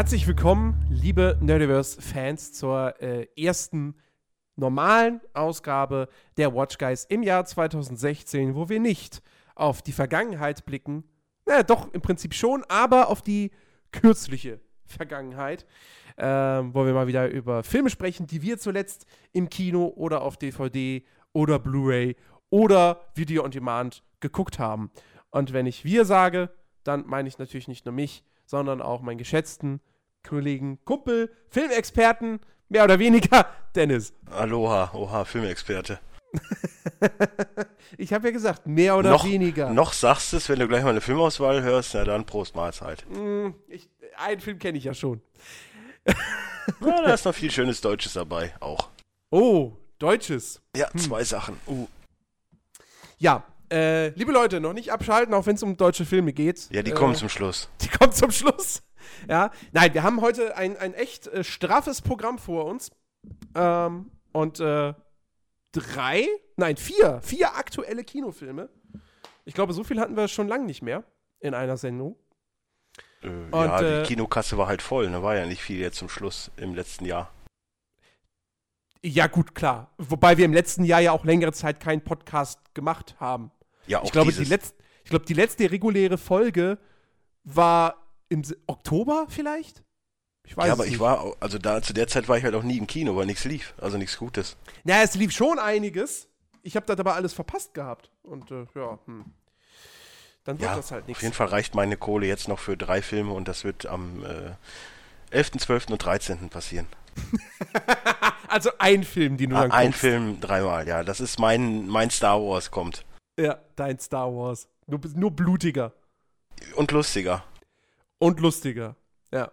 Herzlich willkommen, liebe Nerdiverse-Fans, zur äh, ersten normalen Ausgabe der Watch Guys im Jahr 2016, wo wir nicht auf die Vergangenheit blicken, naja, doch im Prinzip schon, aber auf die kürzliche Vergangenheit, ähm, wo wir mal wieder über Filme sprechen, die wir zuletzt im Kino oder auf DVD oder Blu-ray oder Video on Demand geguckt haben. Und wenn ich wir sage, dann meine ich natürlich nicht nur mich, sondern auch meinen geschätzten Kollegen, Kumpel, Filmexperten, mehr oder weniger, Dennis. Aloha, oha, Filmexperte. ich habe ja gesagt, mehr oder noch, weniger. Noch sagst du es, wenn du gleich mal eine Filmauswahl hörst, na dann Prost Mahlzeit. Mm, ich, einen Film kenne ich ja schon. Na, da ist noch viel schönes Deutsches dabei, auch. Oh, Deutsches. Ja, hm. zwei Sachen. Uh. Ja, äh, liebe Leute, noch nicht abschalten, auch wenn es um deutsche Filme geht. Ja, die äh, kommen zum Schluss. Die kommen zum Schluss. Ja, nein, wir haben heute ein, ein echt äh, straffes Programm vor uns. Ähm, und äh, drei, nein, vier, vier aktuelle Kinofilme. Ich glaube, so viel hatten wir schon lange nicht mehr in einer Sendung. Äh, und, ja, die äh, Kinokasse war halt voll, ne? War ja nicht viel jetzt zum Schluss im letzten Jahr. Ja, gut, klar. Wobei wir im letzten Jahr ja auch längere Zeit keinen Podcast gemacht haben. Ja, auch ich glaube, dieses. die, letzt, ich glaube, die letzte reguläre Folge war im Oktober vielleicht? Ich weiß ja, aber nicht. ich war, also da zu der Zeit war ich halt auch nie im Kino, weil nichts lief, also nichts Gutes. Naja, es lief schon einiges. Ich habe das aber alles verpasst gehabt. Und äh, ja, hm. Dann wird ja, das halt nichts. Auf jeden Fall reicht meine Kohle jetzt noch für drei Filme und das wird am äh, 11., 12. und 13. passieren. also ein Film, den du ah, dann Ein guckst. Film dreimal, ja. Das ist mein, mein Star Wars kommt. Ja, dein Star Wars. Nur, nur blutiger. Und lustiger. Und lustiger. Ja.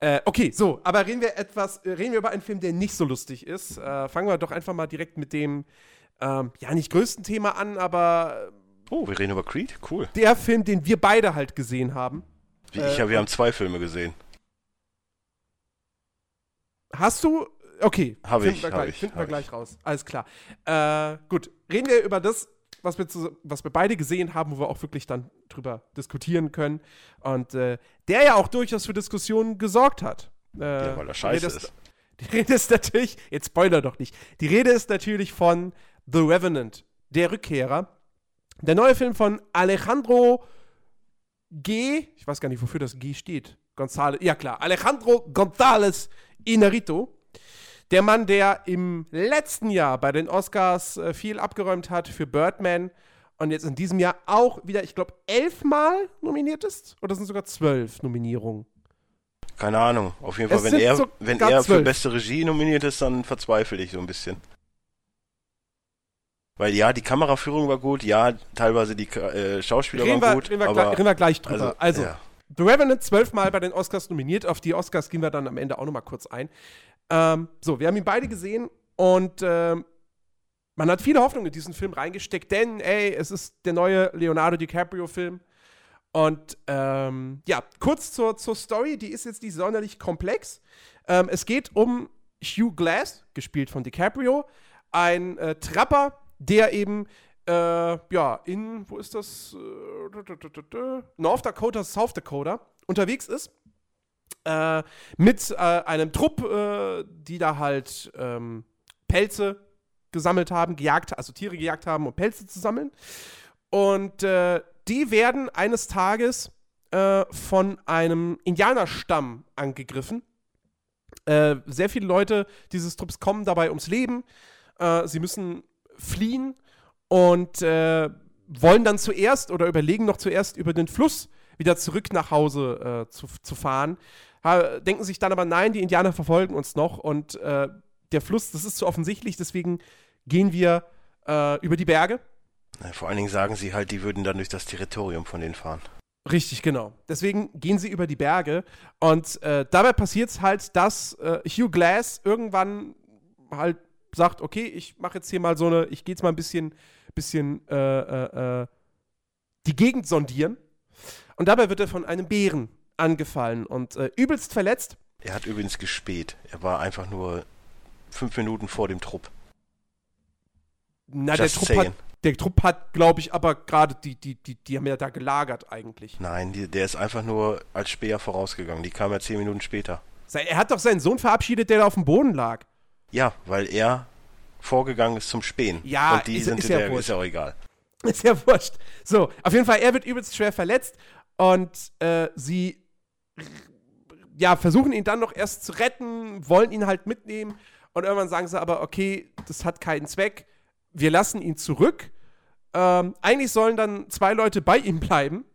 Äh, okay, so, aber reden wir etwas, äh, reden wir über einen Film, der nicht so lustig ist. Äh, fangen wir doch einfach mal direkt mit dem, ähm, ja, nicht größten Thema an, aber. Oh, wir reden über Creed? Cool. Der Film, den wir beide halt gesehen haben. Wie ich ja, wir haben zwei Filme gesehen. Hast du? Okay. Habe ich. Wir hab gleich, ich, finden wir gleich raus. Alles klar. Äh, gut. Reden wir über das, was wir, zu, was wir beide gesehen haben, wo wir auch wirklich dann drüber diskutieren können. Und äh, der ja auch durchaus für Diskussionen gesorgt hat. Äh, ja, weil er scheiße ist. Die Rede ist natürlich, jetzt spoiler doch nicht, die Rede ist natürlich von The Revenant, der Rückkehrer. Der neue Film von Alejandro G. Ich weiß gar nicht, wofür das G steht. González, ja klar, Alejandro González Inarito. Der Mann, der im letzten Jahr bei den Oscars äh, viel abgeräumt hat für Birdman und jetzt in diesem Jahr auch wieder, ich glaube, elfmal nominiert ist. Oder sind sogar zwölf Nominierungen? Keine Ahnung. Auf jeden Fall, es wenn er, so wenn er für beste Regie nominiert ist, dann verzweifle ich so ein bisschen. Weil ja, die Kameraführung war gut, ja, teilweise die äh, Schauspieler reden waren wir, gut. Reden wir, aber, reden wir gleich drüber. Also, also ja. The Revenant zwölfmal bei den Oscars nominiert. Auf die Oscars gehen wir dann am Ende auch nochmal kurz ein. Ähm, so, wir haben ihn beide gesehen und ähm, man hat viele Hoffnungen in diesen Film reingesteckt, denn, ey, es ist der neue Leonardo DiCaprio-Film. Und ähm, ja, kurz zur, zur Story, die ist jetzt nicht sonderlich komplex. Ähm, es geht um Hugh Glass, gespielt von DiCaprio, ein äh, Trapper, der eben äh, ja, in, wo ist das? Äh, North Dakota, South Dakota unterwegs ist äh, mit äh, einem Trupp, äh, die da halt ähm, Pelze gesammelt haben, gejagt, also Tiere gejagt haben, um Pelze zu sammeln. Und äh, die werden eines Tages von einem Indianerstamm angegriffen. Sehr viele Leute dieses Trupps kommen dabei ums Leben. sie müssen fliehen und wollen dann zuerst oder überlegen noch zuerst über den Fluss wieder zurück nach Hause äh, zu, zu fahren. Ha, denken sich dann aber, nein, die Indianer verfolgen uns noch und äh, der Fluss, das ist zu offensichtlich, deswegen gehen wir äh, über die Berge. Vor allen Dingen sagen sie halt, die würden dann durch das Territorium von denen fahren. Richtig, genau. Deswegen gehen sie über die Berge und äh, dabei passiert es halt, dass äh, Hugh Glass irgendwann halt sagt, okay, ich mache jetzt hier mal so eine, ich gehe jetzt mal ein bisschen, bisschen äh, äh, äh, die Gegend sondieren. Und dabei wird er von einem Bären angefallen und äh, übelst verletzt. Er hat übrigens gespäht. Er war einfach nur fünf Minuten vor dem Trupp. Na, der Trupp, hat, der Trupp hat, glaube ich, aber gerade die, die, die, die haben ja da gelagert eigentlich. Nein, die, der ist einfach nur als Späher vorausgegangen. Die kam ja zehn Minuten später. Er hat doch seinen Sohn verabschiedet, der da auf dem Boden lag. Ja, weil er vorgegangen ist zum Spähen. Ja, Und die ist, sind ist ja der, ist ja auch egal. Ist ja wurscht. So, auf jeden Fall, er wird übelst schwer verletzt und äh, sie ja, versuchen ihn dann noch erst zu retten, wollen ihn halt mitnehmen und irgendwann sagen sie aber, okay, das hat keinen Zweck, wir lassen ihn zurück. Ähm, eigentlich sollen dann zwei Leute bei ihm bleiben.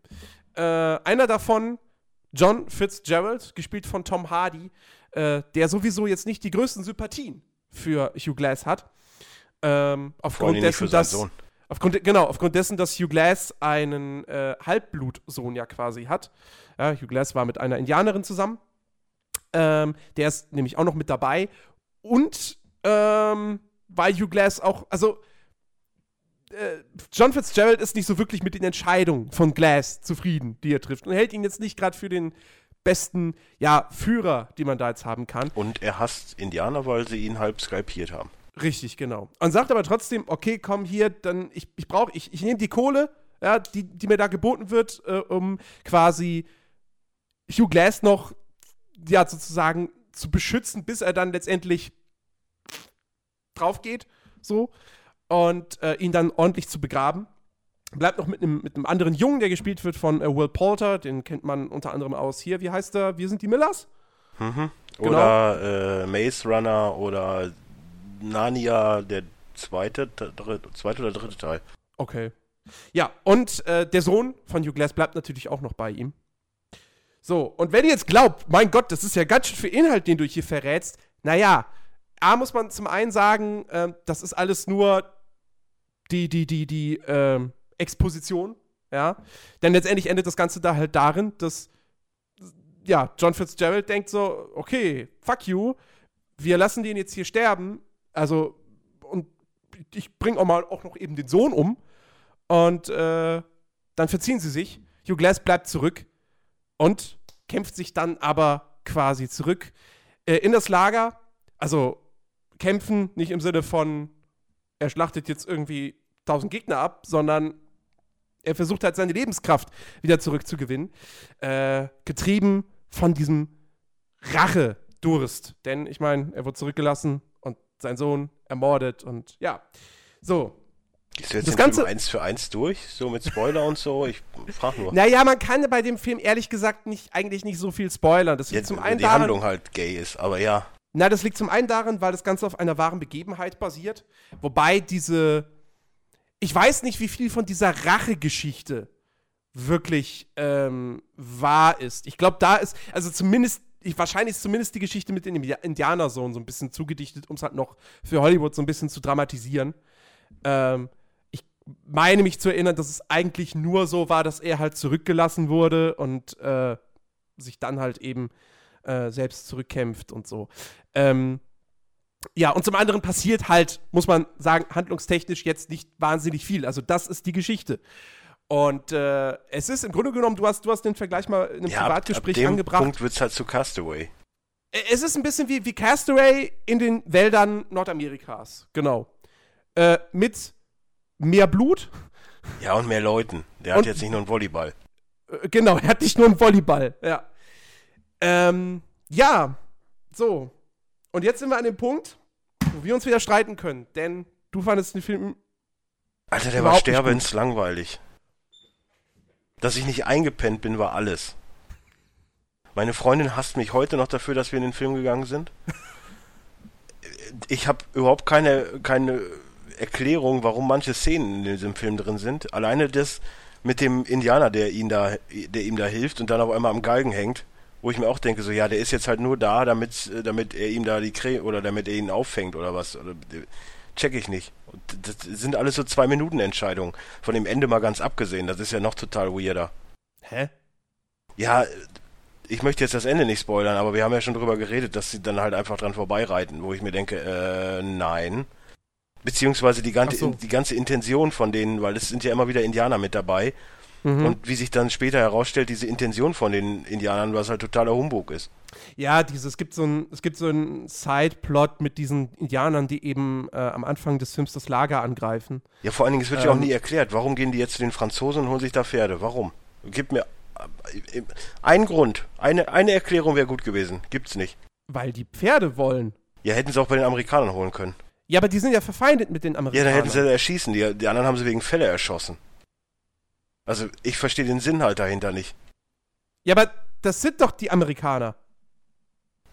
Äh, einer davon, John Fitzgerald, gespielt von Tom Hardy, äh, der sowieso jetzt nicht die größten Sympathien für Hugh Glass hat. Ähm, aufgrund dessen, dass. Aufgrund, genau, aufgrund dessen, dass Hugh Glass einen äh, Halbblutsohn ja quasi hat. Ja, Hugh Glass war mit einer Indianerin zusammen. Ähm, der ist nämlich auch noch mit dabei. Und ähm, weil Hugh Glass auch, also äh, John Fitzgerald ist nicht so wirklich mit den Entscheidungen von Glass zufrieden, die er trifft. Und hält ihn jetzt nicht gerade für den besten, ja, Führer, die man da jetzt haben kann. Und er hasst Indianer, weil sie ihn halb skalpiert haben. Richtig, genau. Und sagt aber trotzdem, okay, komm hier, dann, ich, ich brauche, ich, ich nehme die Kohle, ja, die, die mir da geboten wird, äh, um quasi Hugh Glass noch, ja, sozusagen zu beschützen, bis er dann letztendlich drauf geht, so, und äh, ihn dann ordentlich zu begraben. Bleibt noch mit einem mit anderen Jungen, der gespielt wird von äh, Will Poulter, den kennt man unter anderem aus hier, wie heißt er? Wir sind die Millers? Mhm. Genau. Oder äh, Maze Runner oder Narnia, der zweite, dritte, zweite oder dritte Teil. Okay. Ja, und äh, der Sohn von Hugh Glass bleibt natürlich auch noch bei ihm. So, und wenn ihr jetzt glaubt, mein Gott, das ist ja ganz schön viel Inhalt, den du hier verrätst, naja, A muss man zum einen sagen, äh, das ist alles nur die, die, die, die äh, Exposition, ja. Denn letztendlich endet das Ganze da halt darin, dass ja, John Fitzgerald denkt so, okay, fuck you, wir lassen den jetzt hier sterben, also, und ich bringe auch mal auch noch eben den Sohn um. Und äh, dann verziehen sie sich. Hugh Glass bleibt zurück und kämpft sich dann aber quasi zurück äh, in das Lager. Also kämpfen nicht im Sinne von, er schlachtet jetzt irgendwie tausend Gegner ab, sondern er versucht halt seine Lebenskraft wieder zurückzugewinnen. Äh, getrieben von diesem Rache-Durst. Denn ich meine, er wurde zurückgelassen, sein Sohn ermordet und ja. So. Ist jetzt das Ganze eins für eins durch, so mit Spoiler und so? Ich frag nur. Naja, man kann bei dem Film ehrlich gesagt nicht, eigentlich nicht so viel spoilern. Das liegt ja, zum einen die daran, Handlung halt gay ist, aber ja. Na, das liegt zum einen daran, weil das Ganze auf einer wahren Begebenheit basiert. Wobei diese. Ich weiß nicht, wie viel von dieser Rachegeschichte wirklich ähm, wahr ist. Ich glaube, da ist, also zumindest ich, wahrscheinlich ist zumindest die Geschichte mit dem Indianersohn so ein bisschen zugedichtet, um es halt noch für Hollywood so ein bisschen zu dramatisieren. Ähm, ich meine mich zu erinnern, dass es eigentlich nur so war, dass er halt zurückgelassen wurde und äh, sich dann halt eben äh, selbst zurückkämpft und so. Ähm, ja, und zum anderen passiert halt, muss man sagen, handlungstechnisch jetzt nicht wahnsinnig viel. Also das ist die Geschichte. Und äh, es ist im Grunde genommen, du hast, du hast den Vergleich mal in einem ja, Privatgespräch ab, ab dem angebracht. Punkt wird es halt zu Castaway. Es ist ein bisschen wie, wie Castaway in den Wäldern Nordamerikas. Genau. Äh, mit mehr Blut. Ja, und mehr Leuten. Der und, hat jetzt nicht nur einen Volleyball. Äh, genau, er hat nicht nur einen Volleyball. Ja. Ähm, ja, so. Und jetzt sind wir an dem Punkt, wo wir uns wieder streiten können. Denn du fandest den Film. Alter, der war sterbenslangweilig. Dass ich nicht eingepennt bin, war alles. Meine Freundin hasst mich heute noch dafür, dass wir in den Film gegangen sind. Ich habe überhaupt keine, keine Erklärung, warum manche Szenen in diesem Film drin sind. Alleine das mit dem Indianer, der ihn da, der ihm da hilft und dann auf einmal am Galgen hängt, wo ich mir auch denke, so ja, der ist jetzt halt nur da, damit, damit er ihm da die Creme oder damit er ihn auffängt oder was. Oder, check ich nicht. Das sind alles so zwei Minuten Entscheidungen. Von dem Ende mal ganz abgesehen. Das ist ja noch total weirder. Hä? Ja, ich möchte jetzt das Ende nicht spoilern, aber wir haben ja schon drüber geredet, dass sie dann halt einfach dran vorbeireiten, wo ich mir denke, äh, nein. Beziehungsweise die ganze, so. die ganze Intention von denen, weil es sind ja immer wieder Indianer mit dabei. Mhm. Und wie sich dann später herausstellt, diese Intention von den Indianern, was halt totaler Humbug ist. Ja, dieses, es gibt so ein, es gibt so einen Side-Plot mit diesen Indianern, die eben äh, am Anfang des Films das Lager angreifen. Ja, vor allen Dingen, es wird ähm, ja auch ähm, nie erklärt, warum gehen die jetzt zu den Franzosen und holen sich da Pferde? Warum? Gib mir äh, einen Grund, eine, eine Erklärung wäre gut gewesen. Gibt's nicht. Weil die Pferde wollen. Ja, hätten sie auch bei den Amerikanern holen können. Ja, aber die sind ja verfeindet mit den Amerikanern. Ja, dann hätten sie erschießen. Die, die anderen haben sie wegen Fälle erschossen. Also, ich verstehe den Sinn halt dahinter nicht. Ja, aber das sind doch die Amerikaner.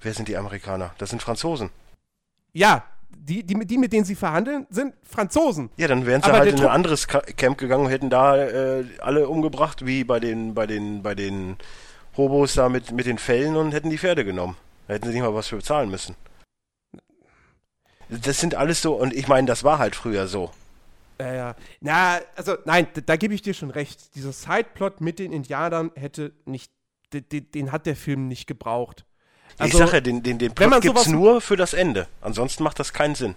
Wer sind die Amerikaner? Das sind Franzosen. Ja, die, die, die mit denen sie verhandeln, sind Franzosen. Ja, dann wären sie aber halt in ein anderes Camp gegangen und hätten da äh, alle umgebracht, wie bei den, bei den, bei den Hobos da mit, mit den Fällen und hätten die Pferde genommen. Da hätten sie nicht mal was für bezahlen müssen. Das sind alles so, und ich meine, das war halt früher so. Ja, ja. Na, also, nein, da, da gebe ich dir schon recht. Dieser Sideplot mit den Indianern hätte nicht, den, den hat der Film nicht gebraucht. Also, ich sage ja, den, den, den Plot gibt's nur für das Ende. Ansonsten macht das keinen Sinn.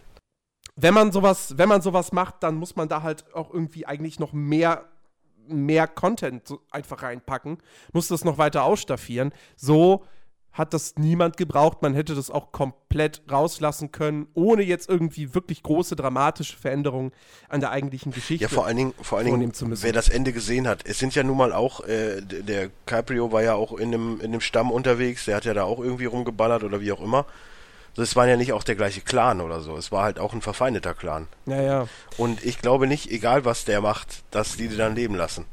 Wenn man sowas, wenn man sowas macht, dann muss man da halt auch irgendwie eigentlich noch mehr mehr Content einfach reinpacken, muss das noch weiter ausstaffieren. So hat das niemand gebraucht. Man hätte das auch komplett rauslassen können, ohne jetzt irgendwie wirklich große dramatische Veränderungen an der eigentlichen Geschichte. Ja, vor allen Dingen, vor allen Dingen wer das Ende gesehen hat. Es sind ja nun mal auch, äh, der Caprio war ja auch in dem, in dem Stamm unterwegs, der hat ja da auch irgendwie rumgeballert oder wie auch immer. Es war ja nicht auch der gleiche Clan oder so. Es war halt auch ein verfeindeter Clan. Ja, ja. Und ich glaube nicht, egal was der macht, dass die die dann leben lassen.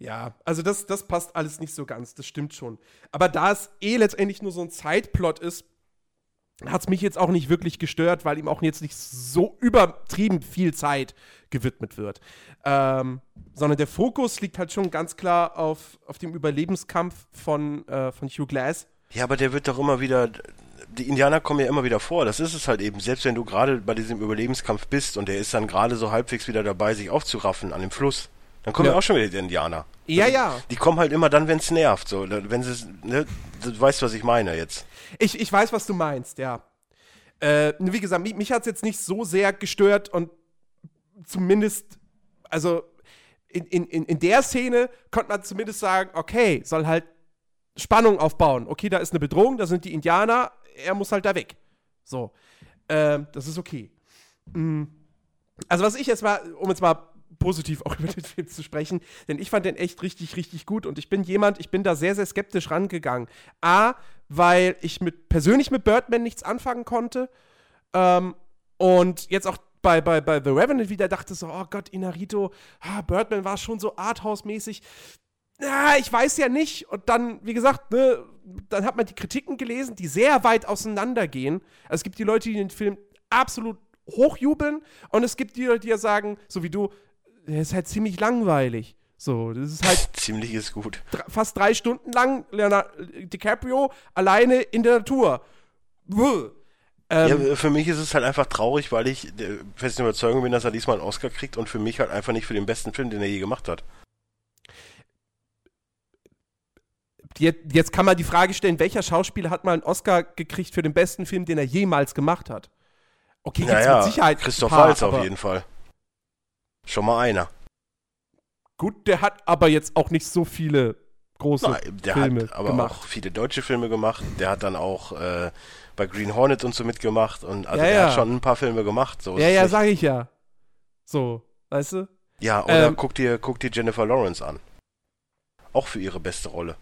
Ja, also das, das passt alles nicht so ganz, das stimmt schon. Aber da es eh letztendlich nur so ein Zeitplot ist, hat es mich jetzt auch nicht wirklich gestört, weil ihm auch jetzt nicht so übertrieben viel Zeit gewidmet wird. Ähm, sondern der Fokus liegt halt schon ganz klar auf, auf dem Überlebenskampf von, äh, von Hugh Glass. Ja, aber der wird doch immer wieder. Die Indianer kommen ja immer wieder vor. Das ist es halt eben. Selbst wenn du gerade bei diesem Überlebenskampf bist und der ist dann gerade so halbwegs wieder dabei, sich aufzuraffen an dem Fluss dann kommen ja, auch schon wieder die Indianer. Ja, also, ja. Die kommen halt immer dann, wenn es nervt. So, wenn sie, ne, du weißt, was ich meine jetzt. Ich, ich weiß, was du meinst, ja. Äh, wie gesagt, mich, mich hat es jetzt nicht so sehr gestört und zumindest, also in, in, in der Szene konnte man zumindest sagen, okay, soll halt Spannung aufbauen. Okay, da ist eine Bedrohung, da sind die Indianer, er muss halt da weg. So, äh, das ist okay. Mhm. Also was ich jetzt mal, um jetzt mal positiv auch über den Film zu sprechen, denn ich fand den echt richtig, richtig gut und ich bin jemand, ich bin da sehr, sehr skeptisch rangegangen. A, weil ich mit, persönlich mit Birdman nichts anfangen konnte ähm, und jetzt auch bei, bei, bei The Revenant wieder dachte so, oh Gott, Inarito, ah, Birdman war schon so Arthouse-mäßig. Ja, ich weiß ja nicht. Und dann, wie gesagt, ne, dann hat man die Kritiken gelesen, die sehr weit auseinandergehen. Also es gibt die Leute, die den Film absolut hochjubeln und es gibt die Leute, die ja sagen, so wie du, der ist halt ziemlich langweilig. So, das ist halt. ziemlich ist gut. Fast drei Stunden lang Leonardo DiCaprio alleine in der Natur. Ähm, ja, für mich ist es halt einfach traurig, weil ich der festen Überzeugung bin, dass er diesmal einen Oscar kriegt und für mich halt einfach nicht für den besten Film, den er je gemacht hat. Jetzt kann man die Frage stellen, welcher Schauspieler hat mal einen Oscar gekriegt für den besten Film, den er jemals gemacht hat? Okay, gibt's naja, mit Sicherheit. Christoph Waltz auf jeden Fall. Schon mal einer. Gut, der hat aber jetzt auch nicht so viele große Nein, der Filme hat aber gemacht. auch viele deutsche Filme gemacht. Der hat dann auch äh, bei Green Hornet und so mitgemacht und also ja, er ja. hat schon ein paar Filme gemacht. So ja, ja, sag ich ja. So, weißt du? Ja, oder ähm, guck dir, guck dir Jennifer Lawrence an. Auch für ihre beste Rolle.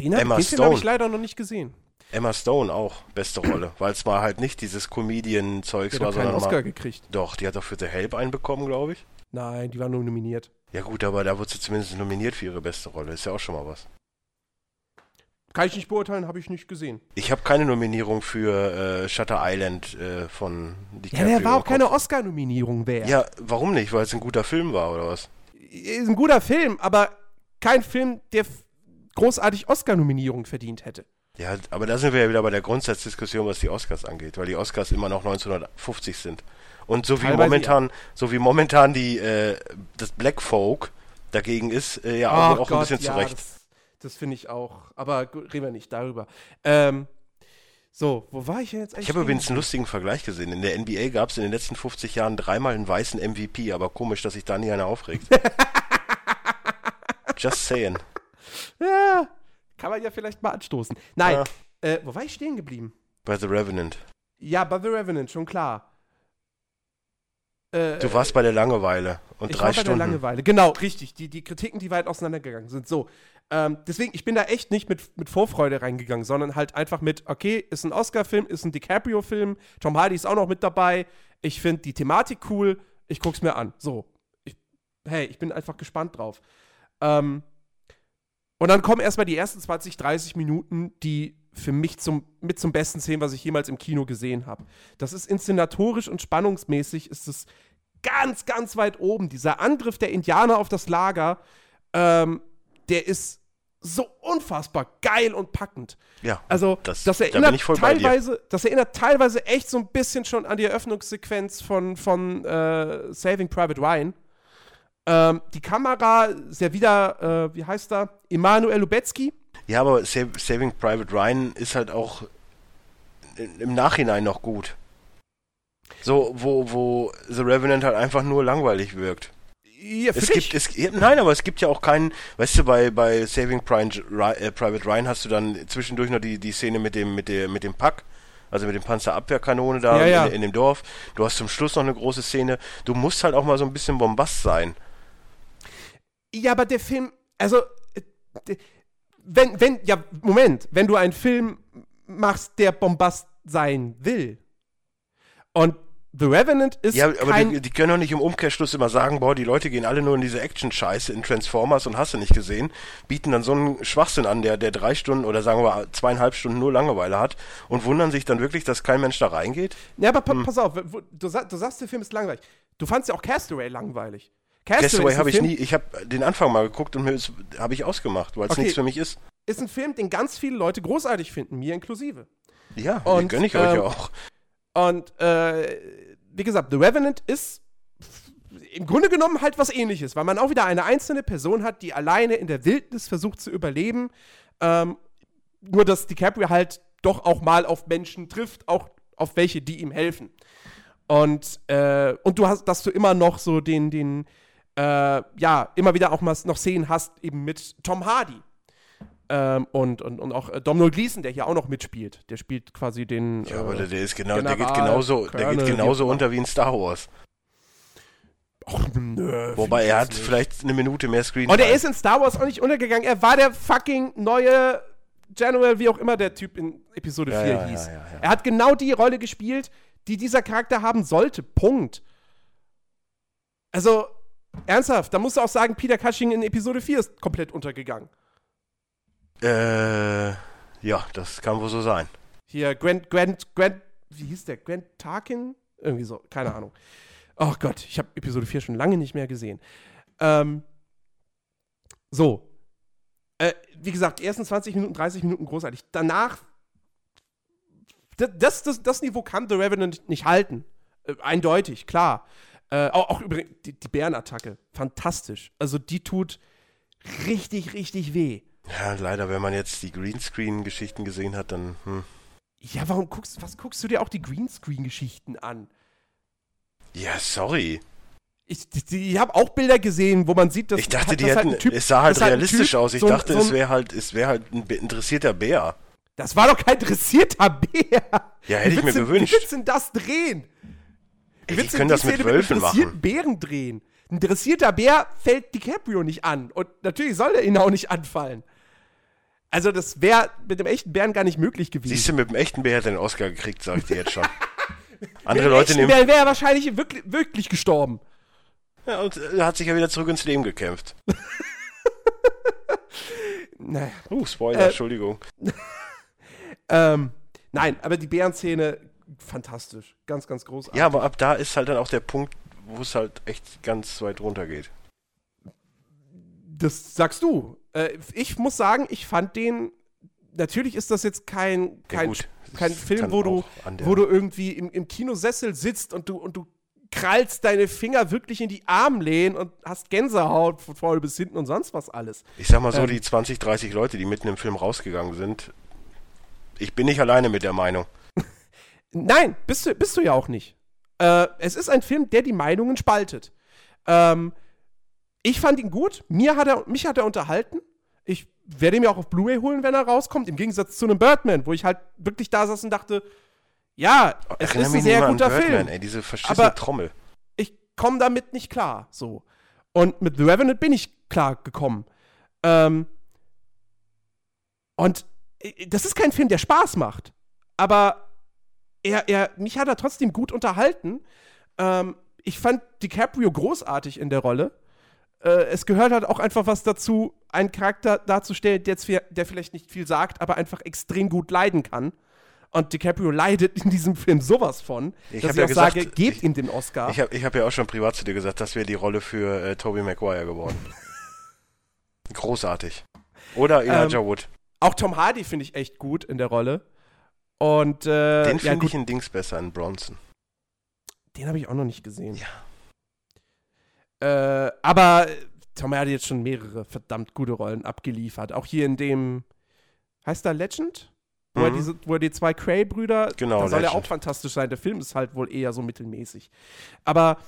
Den, habe ich leider noch nicht gesehen. Emma Stone auch, beste Rolle, weil es mal halt nicht dieses Comedian-Zeugs war, sondern Oscar mal, gekriegt. Doch, die hat doch für The Help einen bekommen, glaube ich. Nein, die war nur nominiert. Ja gut, aber da wurde sie zumindest nominiert für ihre beste Rolle. Ist ja auch schon mal was. Kann ich nicht beurteilen, habe ich nicht gesehen. Ich habe keine Nominierung für äh, Shutter Island äh, von DiCaprio. Ja, der war auch keine Oscar-Nominierung wert. Ja, warum nicht? Weil es ein guter Film war, oder was? Ist ein guter Film, aber kein Film, der großartig Oscar-Nominierung verdient hätte. Ja, aber da sind wir ja wieder bei der Grundsatzdiskussion, was die Oscars angeht, weil die Oscars immer noch 1950 sind. Und so wie Teilweise momentan, ja. so wie momentan die äh, das Black Folk dagegen ist, äh, ja oh auch, Gott, ein bisschen ja, zurecht. Das, Das finde ich auch. Aber reden wir nicht darüber. Ähm, so, wo war ich jetzt eigentlich? Ich habe übrigens einen lustigen Vergleich gesehen. In der NBA gab es in den letzten 50 Jahren dreimal einen weißen MVP, aber komisch, dass sich da nie einer aufregt. Just saying. Ja, kann man ja vielleicht mal anstoßen. Nein, ja. äh, wo war ich stehen geblieben? Bei The Revenant. Ja, bei The Revenant, schon klar. Äh, du warst bei der Langeweile und ich drei war Stunden. Bei der Langeweile, genau, richtig. Die, die Kritiken, die weit auseinandergegangen sind. So, ähm, deswegen, ich bin da echt nicht mit, mit Vorfreude reingegangen, sondern halt einfach mit, okay, ist ein Oscar-Film, ist ein DiCaprio-Film, Tom Hardy ist auch noch mit dabei. Ich finde die Thematik cool, ich guck's mir an. So, ich, hey, ich bin einfach gespannt drauf. Ähm, und dann kommen erstmal die ersten 20, 30 Minuten, die für mich zum, mit zum besten Szenen, was ich jemals im Kino gesehen habe. Das ist inszenatorisch und spannungsmäßig, ist es ganz, ganz weit oben. Dieser Angriff der Indianer auf das Lager, ähm, der ist so unfassbar geil und packend. Ja. Also, das, das erinnert da teilweise, das erinnert teilweise echt so ein bisschen schon an die Eröffnungssequenz von, von äh, Saving Private Ryan. Ähm, die Kamera ist ja wieder, äh, wie heißt er? Emanuel Lubetzky. Ja, aber Saving Private Ryan ist halt auch im Nachhinein noch gut. So, wo, wo The Revenant halt einfach nur langweilig wirkt. Ja, es gibt, es, nein, aber es gibt ja auch keinen, weißt du, bei, bei Saving Private, äh, Private Ryan hast du dann zwischendurch noch die, die Szene mit dem, mit der, mit dem Pack, also mit dem Panzerabwehrkanone da ja, ja. In, in, dem Dorf. Du hast zum Schluss noch eine große Szene. Du musst halt auch mal so ein bisschen Bombast sein. Ja, aber der Film, also, äh, wenn, wenn, ja, Moment, wenn du einen Film machst, der Bombast sein will und The Revenant ist Ja, aber die, die, können doch nicht im Umkehrschluss immer sagen, boah, die Leute gehen alle nur in diese Action-Scheiße in Transformers und hast du nicht gesehen, bieten dann so einen Schwachsinn an, der, der drei Stunden oder sagen wir zweieinhalb Stunden nur Langeweile hat und wundern sich dann wirklich, dass kein Mensch da reingeht. Ja, aber hm. pass auf, du, du sagst, der Film ist langweilig. Du fandst ja auch Castaway langweilig. Castaway, Castaway habe ich nie, ich habe den Anfang mal geguckt und habe ich ausgemacht, weil es okay. nichts für mich ist. Ist ein Film, den ganz viele Leute großartig finden, mir inklusive. Ja, und, den gönne ich ähm, euch ja auch. Und äh, wie gesagt, The Revenant ist im Grunde genommen halt was ähnliches, weil man auch wieder eine einzelne Person hat, die alleine in der Wildnis versucht zu überleben. Ähm, nur, dass DiCaprio halt doch auch mal auf Menschen trifft, auch auf welche, die ihm helfen. Und, äh, und du hast, dass du immer noch so den, den, äh, ja, immer wieder auch mal noch Szenen hast, eben mit Tom Hardy. Ähm, und, und, und auch äh, Domhnall Gleeson, der hier auch noch mitspielt. Der spielt quasi den. Ja, aber der, der ist genau, General, der geht genauso, Colonel, der geht genauso unter wie in Star Wars. Och, nö, Wobei er hat nicht. vielleicht eine Minute mehr Screen. Und er ist in Star Wars auch nicht untergegangen. Er war der fucking neue General, wie auch immer der Typ in Episode ja, 4 ja, hieß. Ja, er hat genau die Rolle gespielt, die dieser Charakter haben sollte. Punkt. Also, ernsthaft, da musst du auch sagen, Peter Cushing in Episode 4 ist komplett untergegangen. Äh, ja, das kann wohl so sein. Hier, Grant, Grant, Grant, wie hieß der? Grant Tarkin? Irgendwie so, keine Ahnung. Oh Gott, ich habe Episode 4 schon lange nicht mehr gesehen. Ähm, so. Äh, wie gesagt, ersten 20 Minuten, 30 Minuten großartig. Danach das, das, das Niveau kann The Revenant nicht halten. Äh, eindeutig, klar. Äh, auch, auch übrigens die, die Bärenattacke. Fantastisch. Also die tut richtig, richtig weh. Ja, leider, wenn man jetzt die Greenscreen-Geschichten gesehen hat, dann. Hm. Ja, warum guckst, was guckst du dir auch die Greenscreen-Geschichten an? Ja, sorry. Ich, ich habe auch Bilder gesehen, wo man sieht, dass ich dachte, die hätten, halt typ, es sah halt realistisch halt typ, aus. Ich so dachte, so es wäre halt, es wäre halt ein interessierter Bär. Das war doch kein dressierter Bär. Ja, hätte ich mir gewünscht. Wie willst du denn das drehen? Ey, die können das mit Wölfen mit machen. Bären drehen. Ein dressierter Bär fällt DiCaprio nicht an. Und natürlich soll er ihn auch nicht anfallen. Also, das wäre mit dem echten Bären gar nicht möglich gewesen. Siehst du, mit dem echten Bär hat er den Oscar gekriegt, sag ich dir jetzt schon. Andere mit Leute nehmen. Bär wäre er wahrscheinlich wirklich, wirklich gestorben. Ja, und er hat sich ja wieder zurück ins Leben gekämpft. naja. Uh, Spoiler, äh, Entschuldigung. Ähm, nein, aber die Bärenszene, fantastisch. Ganz, ganz großartig. Ja, aber ab da ist halt dann auch der Punkt, wo es halt echt ganz weit runter geht. Das sagst du. Äh, ich muss sagen, ich fand den. Natürlich ist das jetzt kein, kein, ja, kein Film, wo du, wo du irgendwie im, im Kinosessel sitzt und du, und du krallst deine Finger wirklich in die Armlehnen und hast Gänsehaut von vorne bis hinten und sonst was alles. Ich sag mal so, ähm, die 20, 30 Leute, die mitten im Film rausgegangen sind, ich bin nicht alleine mit der Meinung. Nein, bist du, bist du ja auch nicht. Äh, es ist ein Film, der die Meinungen spaltet. Ähm, ich fand ihn gut, Mir hat er, mich hat er unterhalten. Ich werde ihn mir auch auf Blu-ray holen, wenn er rauskommt, im Gegensatz zu einem Birdman, wo ich halt wirklich da saß und dachte, ja, es Erinnere ist ein sehr guter Birdman, Film. Ey, diese verschissene Trommel. Ich komme damit nicht klar, so. Und mit The Revenant bin ich klar gekommen. Ähm, und äh, das ist kein Film, der Spaß macht. Aber er, er, mich hat er trotzdem gut unterhalten. Ähm, ich fand DiCaprio großartig in der Rolle. Äh, es gehört halt auch einfach was dazu, einen Charakter darzustellen, der, der vielleicht nicht viel sagt, aber einfach extrem gut leiden kann. Und DiCaprio leidet in diesem Film sowas von, ich dass ich ja auch gesagt, sage, gebt ich, ihm den Oscar. Ich habe hab ja auch schon privat zu dir gesagt, das wäre die Rolle für äh, Tobey Maguire geworden. Großartig. Oder Elijah ähm, Wood. Auch Tom Hardy finde ich echt gut in der Rolle. Und äh, den finde ja, ich in Dings besser, in Bronson. Den habe ich auch noch nicht gesehen. Ja. Äh, aber Tom Hardy hat jetzt schon mehrere verdammt gute Rollen abgeliefert. Auch hier in dem, heißt da Legend? Wo, mhm. er diese, wo er die zwei Cray-Brüder, genau, da soll er auch fantastisch sein. Der Film ist halt wohl eher so mittelmäßig. Aber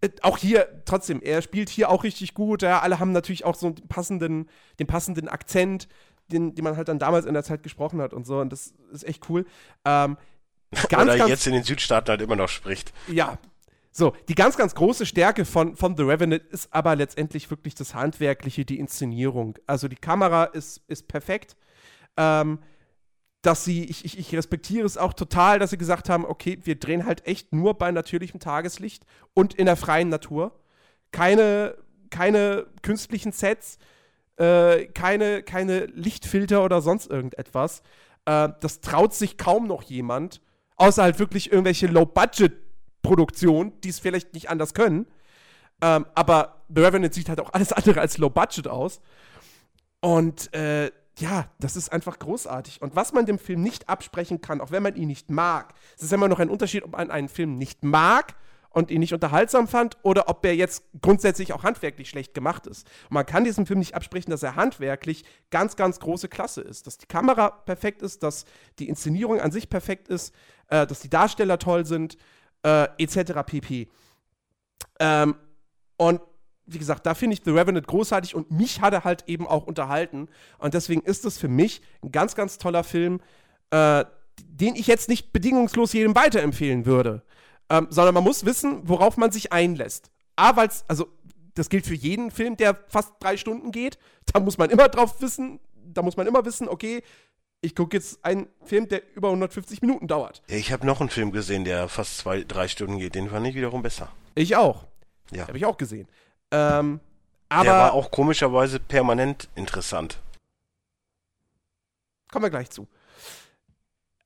äh, auch hier, trotzdem, er spielt hier auch richtig gut. Ja, alle haben natürlich auch so einen passenden, den passenden Akzent den, den man halt dann damals in der Zeit gesprochen hat und so. Und das ist echt cool. Ähm, ganz, Oder ganz, jetzt in den Südstaaten halt immer noch spricht. Ja. So, die ganz, ganz große Stärke von, von The Revenant ist aber letztendlich wirklich das Handwerkliche, die Inszenierung. Also die Kamera ist, ist perfekt. Ähm, dass sie, ich, ich, ich respektiere es auch total, dass sie gesagt haben, okay, wir drehen halt echt nur bei natürlichem Tageslicht und in der freien Natur. Keine, keine künstlichen Sets, äh, keine, keine Lichtfilter oder sonst irgendetwas. Äh, das traut sich kaum noch jemand, außer halt wirklich irgendwelche Low-Budget-Produktionen, die es vielleicht nicht anders können. Ähm, aber The Revenant sieht halt auch alles andere als Low-Budget aus. Und äh, ja, das ist einfach großartig. Und was man dem Film nicht absprechen kann, auch wenn man ihn nicht mag, es ist immer noch ein Unterschied, ob man einen Film nicht mag und ihn nicht unterhaltsam fand oder ob er jetzt grundsätzlich auch handwerklich schlecht gemacht ist. Und man kann diesem Film nicht absprechen, dass er handwerklich ganz, ganz große Klasse ist. Dass die Kamera perfekt ist, dass die Inszenierung an sich perfekt ist, äh, dass die Darsteller toll sind, äh, etc. pp. Ähm, und wie gesagt, da finde ich The Revenant großartig und mich hat er halt eben auch unterhalten. Und deswegen ist es für mich ein ganz, ganz toller Film, äh, den ich jetzt nicht bedingungslos jedem weiterempfehlen würde ähm, sondern man muss wissen, worauf man sich einlässt. A, weil es, also das gilt für jeden Film, der fast drei Stunden geht. Da muss man immer drauf wissen, da muss man immer wissen, okay, ich gucke jetzt einen Film, der über 150 Minuten dauert. Ja, ich habe noch einen Film gesehen, der fast zwei, drei Stunden geht. Den fand ich wiederum besser. Ich auch. Ja. Habe ich auch gesehen. Ähm, aber der war auch komischerweise permanent interessant. Kommen wir gleich zu.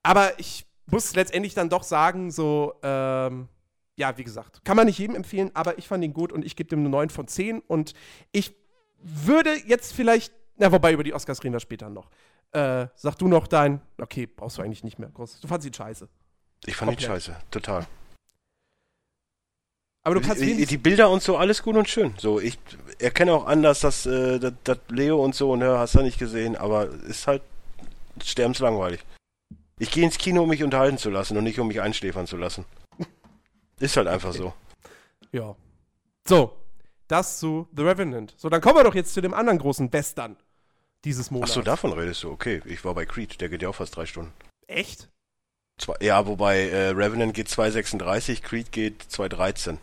Aber ich muss letztendlich dann doch sagen, so, ähm, ja, wie gesagt, kann man nicht jedem empfehlen, aber ich fand ihn gut und ich gebe dem eine 9 von 10 und ich würde jetzt vielleicht, na, wobei über die Oscars reden wir später noch. Äh, sag du noch dein, okay, brauchst du eigentlich nicht mehr groß. Du fandst ihn scheiße. Ich fand Komplett. ihn scheiße, total. Aber du kannst die, die Bilder und so, alles gut und schön. So, ich erkenne auch anders, dass, äh, dass, dass Leo und so, ne, hast du nicht gesehen, aber ist halt sterbenslangweilig. Ich gehe ins Kino, um mich unterhalten zu lassen und nicht um mich einschläfern zu lassen. Ist halt einfach so. Ja. So, das zu The Revenant. So, dann kommen wir doch jetzt zu dem anderen großen Western dieses Monats. Ach so, davon redest du. Okay, ich war bei Creed, der geht ja auch fast drei Stunden. Echt? Zwei, ja, wobei äh, Revenant geht 2,36, Creed geht 2,13.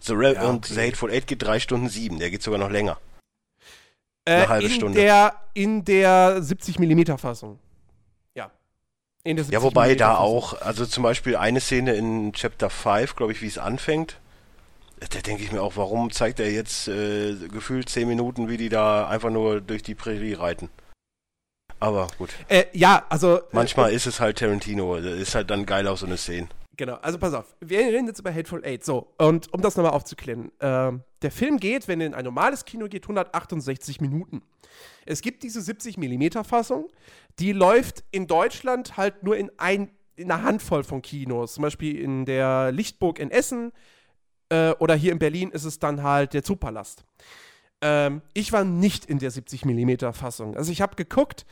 The Re ja, okay. Und The Hateful Eight geht drei Stunden sieben, der geht sogar noch länger. Äh, Eine halbe in Stunde. Der, in der 70 mm Fassung. Ja, wobei da auch, also zum Beispiel eine Szene in Chapter 5, glaube ich, wie es anfängt, da denke ich mir auch, warum zeigt er jetzt äh, gefühlt 10 Minuten, wie die da einfach nur durch die Prärie reiten. Aber gut. Äh, ja, also. Äh, Manchmal äh, ist es halt Tarantino, ist halt dann geil auf so eine Szene. Genau, also pass auf, wir reden jetzt über Hateful Eight. So, und um das nochmal aufzuklären, äh, der Film geht, wenn er in ein normales Kino geht, 168 Minuten. Es gibt diese 70 mm Fassung, die läuft in Deutschland halt nur in, ein, in einer Handvoll von Kinos. Zum Beispiel in der Lichtburg in Essen, Äh, oder hier in Berlin ist es dann halt der Zoopalast. Ähm, ich war nicht in der 70 mm Fassung. Also ich habe geguckt,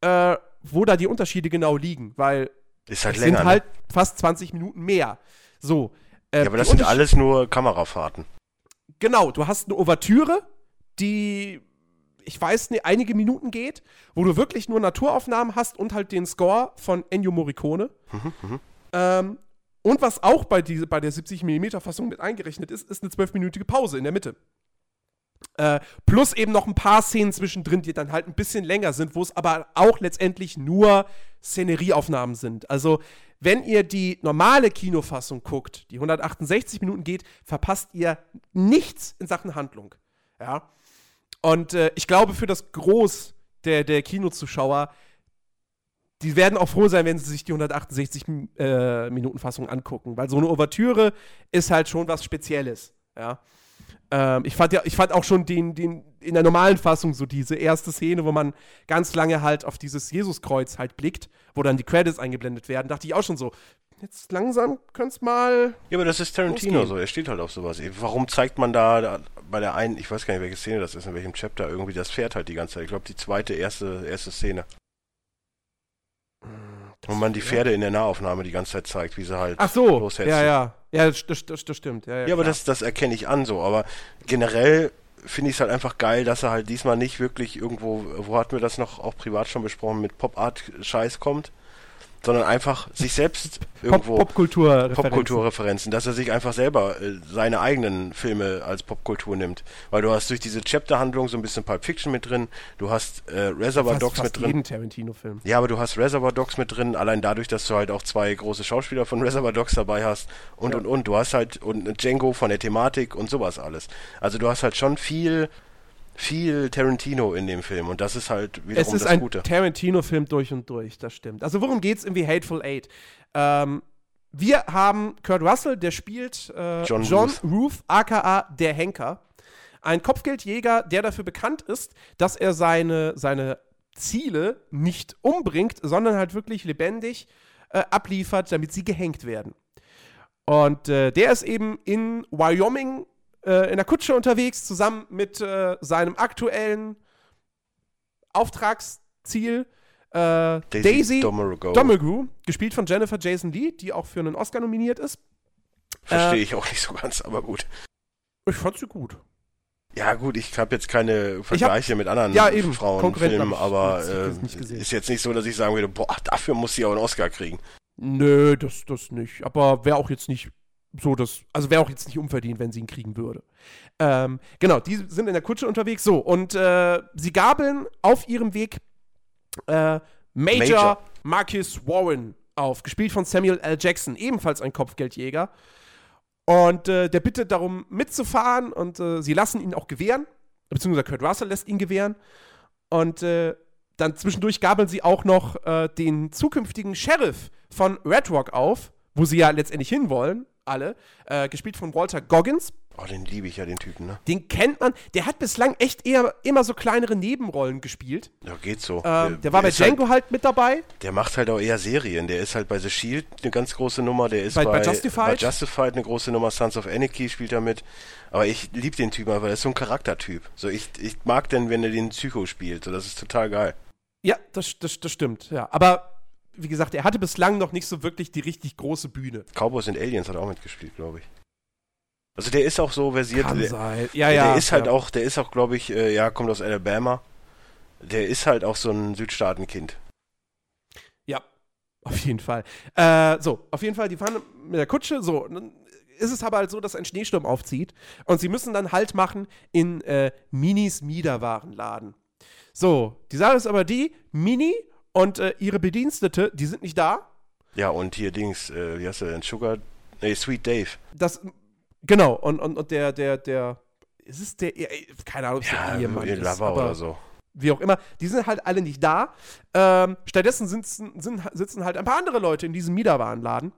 äh, wo da die Unterschiede genau liegen, weil Ist halt es länger. sind halt ne? fast 20 Minuten mehr. So. äh, Ja, aber das sind alles nur Kamerafahrten. Genau, du hast eine Ouvertüre, die, ich weiß nicht, einige Minuten geht, wo du wirklich nur Naturaufnahmen hast und halt den Score von Ennio Morricone. Ähm, und was auch bei, diese, bei der 70mm-Fassung mit eingerechnet ist, ist eine 12-minütige Pause in der Mitte. Äh, plus eben noch ein paar Szenen zwischendrin, die dann halt ein bisschen länger sind, wo es aber auch letztendlich nur Szenerieaufnahmen sind. Also, wenn ihr die normale Kinofassung guckt, die 168 Minuten geht, verpasst ihr nichts in Sachen Handlung. Ja. Und äh, ich glaube, für das Groß der, der Kinozuschauer, die werden auch froh sein, wenn sie sich die 168 äh, Minuten Fassung angucken, weil so eine Ouvertüre ist halt schon was Spezielles. Ja. Ähm, ich, fand ja, ich fand auch schon den, den, in der normalen Fassung so diese erste Szene, wo man ganz lange halt auf dieses Jesuskreuz halt blickt, wo dann die Credits eingeblendet werden, dachte ich auch schon so, jetzt langsam könnte mal. Ja, aber das ist Tarantino Losgehen. so, er steht halt auf sowas. Warum zeigt man da, da bei der einen, ich weiß gar nicht, welche Szene das ist, in welchem Chapter irgendwie das Pferd halt die ganze Zeit. Ich glaube, die zweite, erste, erste Szene. Wo man die Pferde in der Nahaufnahme die ganze Zeit zeigt, wie sie halt Ach so, loshetzen. ja, ja. Ja, das, das, das, stimmt. Ja, ja, Ja, aber das, das erkenne ich an so. Aber generell finde ich es halt einfach geil, dass er halt diesmal nicht wirklich irgendwo, wo hatten wir das noch auch privat schon besprochen, mit Pop-Art-Scheiß kommt, sondern einfach sich selbst Pop, irgendwo Popkultur. Popkulturreferenzen, dass er sich einfach selber äh, seine eigenen Filme als Popkultur nimmt. Weil du hast durch diese Chapter-Handlung so ein bisschen Pulp Fiction mit drin, du hast äh, Reservoir fast, Dogs fast mit drin. jeden Tarantino-Film. Ja, aber du hast Reservoir Dogs mit drin, allein dadurch, dass du halt auch zwei große Schauspieler von Reservoir Dogs dabei hast und Ja. und und. Du hast halt und Django von der Thematik und sowas alles. Also du hast halt schon viel, viel Tarantino in dem Film und das ist halt Es wiederum ist das ein Gute. Tarantino-Film durch und durch, das stimmt. Also worum geht's in The Hateful Eight? Ähm, wir haben Kurt Russell, der spielt äh, John John, Ruth. Ruth, aka der Henker. Ein Kopfgeldjäger, der dafür bekannt ist, dass er seine, seine Ziele nicht umbringt, sondern halt wirklich lebendig äh, abliefert, damit sie gehängt werden. Und äh, der ist eben in Wyoming äh, in der Kutsche unterwegs, zusammen mit äh, seinem aktuellen Auftragsziel äh, Daisy, Domergo. Domergue, gespielt von Jennifer Jason Lee, die auch für einen Oscar nominiert ist. Verstehe äh, ich auch nicht so ganz, aber gut. Ich fand sie gut. Ja gut, ich habe jetzt keine Vergleiche mit anderen ja, eben, Frauenfilmen, hab aber äh, ist jetzt nicht so, dass ich sagen würde, boah, dafür muss sie auch einen Oscar kriegen. Nö, das, das nicht. Aber wäre auch jetzt nicht so, dass. Also wäre auch jetzt nicht unverdient, wenn sie ihn kriegen würde. Ähm, genau, die sind in der Kutsche unterwegs. So, und äh, sie gabeln auf ihrem Weg äh, Major, Major. Marcus Warren auf, gespielt von Samuel L. Jackson, ebenfalls ein Kopfgeldjäger. Und äh, der bittet darum mitzufahren und äh, sie lassen ihn auch gewähren, beziehungsweise Kurt Russell lässt ihn gewähren. Und äh, dann zwischendurch gabeln sie auch noch äh, den zukünftigen Sheriff von Red Rock auf, wo sie ja letztendlich hinwollen, alle, äh, gespielt von Walter Goggins. Oh, den liebe ich ja, den Typen, ne? Den kennt man, der hat bislang echt eher immer so kleinere Nebenrollen gespielt. Ja, geht so. Ähm, der war bei halt- Django halt, mit dabei. Der macht halt auch eher Serien. Der ist halt bei The Shield eine ganz große Nummer. Der ist Bei- bei, bei Justified? bei Justified eine große Nummer. Sons of Anarchy spielt er mit. Aber ich liebe den Typen, weil er ist so ein Charaktertyp. So, ich, ich mag den, wenn er den Psycho spielt. So, das ist total geil. Ja, das, das, das stimmt, ja. Aber wie gesagt, er hatte bislang noch nicht so wirklich die richtig große Bühne. Cowboys and Aliens hat er auch mitgespielt, glaube ich. Also der ist auch so versiert. Kann der, sein. Ja, der, ja. der ist halt ja. auch, der ist auch, glaube ich, äh, ja, kommt aus Alabama. Der ist halt auch so ein Südstaatenkind. Ja, auf jeden Fall. Äh, so, auf jeden Fall, die fahren mit der Kutsche. So, dann ist es aber halt so, dass ein Schneesturm aufzieht. Und sie müssen dann Halt machen in äh, Minis Miederwarenladen. So, die Sache ist aber die, Mini und äh, ihre Bedienstete, die sind nicht da. Ja, und hier Dings, äh, wie heißt der denn? Sugar, nee, Sweet Dave. Das, genau, und, und, und der, der, der, ist es der, keine Ahnung, ob es Ja, der Ehemann ist, Lover aber oder so. wie auch immer, die sind halt alle nicht da. Ähm, stattdessen sitzen, sind, sitzen halt ein paar andere Leute in diesem Miederwarenladen.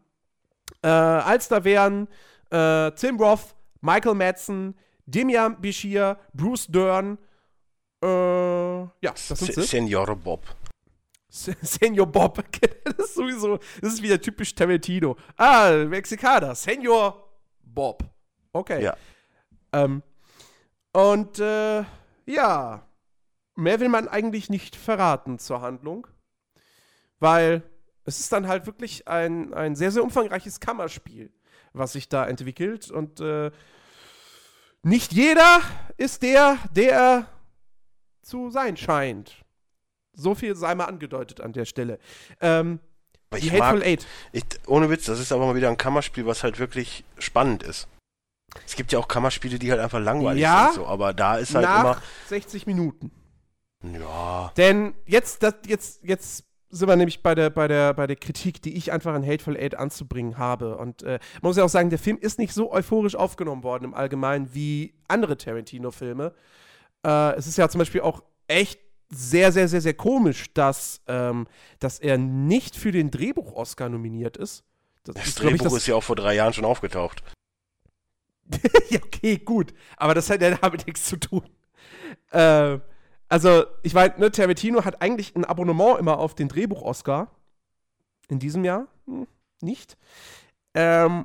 Äh, als da wären äh, Tim Roth, Michael Madsen, Demian Bishir, Bruce Dern, äh, ja, das sind sie. Senior Bob. Se- Senior Bob, das ist sowieso, das ist wieder typisch Tarantino. Ah, Mexikaner, Senior Bob. Okay. Ja. Ähm, und äh, ja, mehr will man eigentlich nicht verraten zur Handlung, weil es ist dann halt wirklich ein, ein sehr, sehr umfangreiches Kammerspiel, was sich da entwickelt und äh, nicht jeder ist der, der er zu sein scheint. So viel sei mal angedeutet an der Stelle. Ähm, Aber die ich Hateful mag, Eight. ich, ohne Witz, das ist aber mal wieder ein Kammerspiel, was halt wirklich spannend ist. Es gibt ja auch Kammerspiele, die halt einfach langweilig Ja. sind, so, aber da ist halt Nach 60 Minuten. immer, ja, Denn jetzt, das, jetzt, jetzt sind wir nämlich bei der, bei, der, bei der Kritik, die ich einfach an Hateful Eight anzubringen habe. Und äh, man muss ja auch sagen, der Film ist nicht so euphorisch aufgenommen worden im Allgemeinen wie andere Tarantino-Filme. Äh, es ist ja zum Beispiel auch echt sehr, sehr, sehr, sehr komisch, dass, ähm, dass er nicht für den Drehbuch-Oscar nominiert ist. Das, das ist, ich, Drehbuch das, ist ja auch vor drei Jahren schon aufgetaucht. ja, okay, gut. Aber das hat ja damit nichts zu tun. Äh, also, ich weiß, ne, Tarantino hat eigentlich ein Abonnement immer auf den Drehbuch-Oscar. In diesem Jahr? Hm, nicht. Ähm,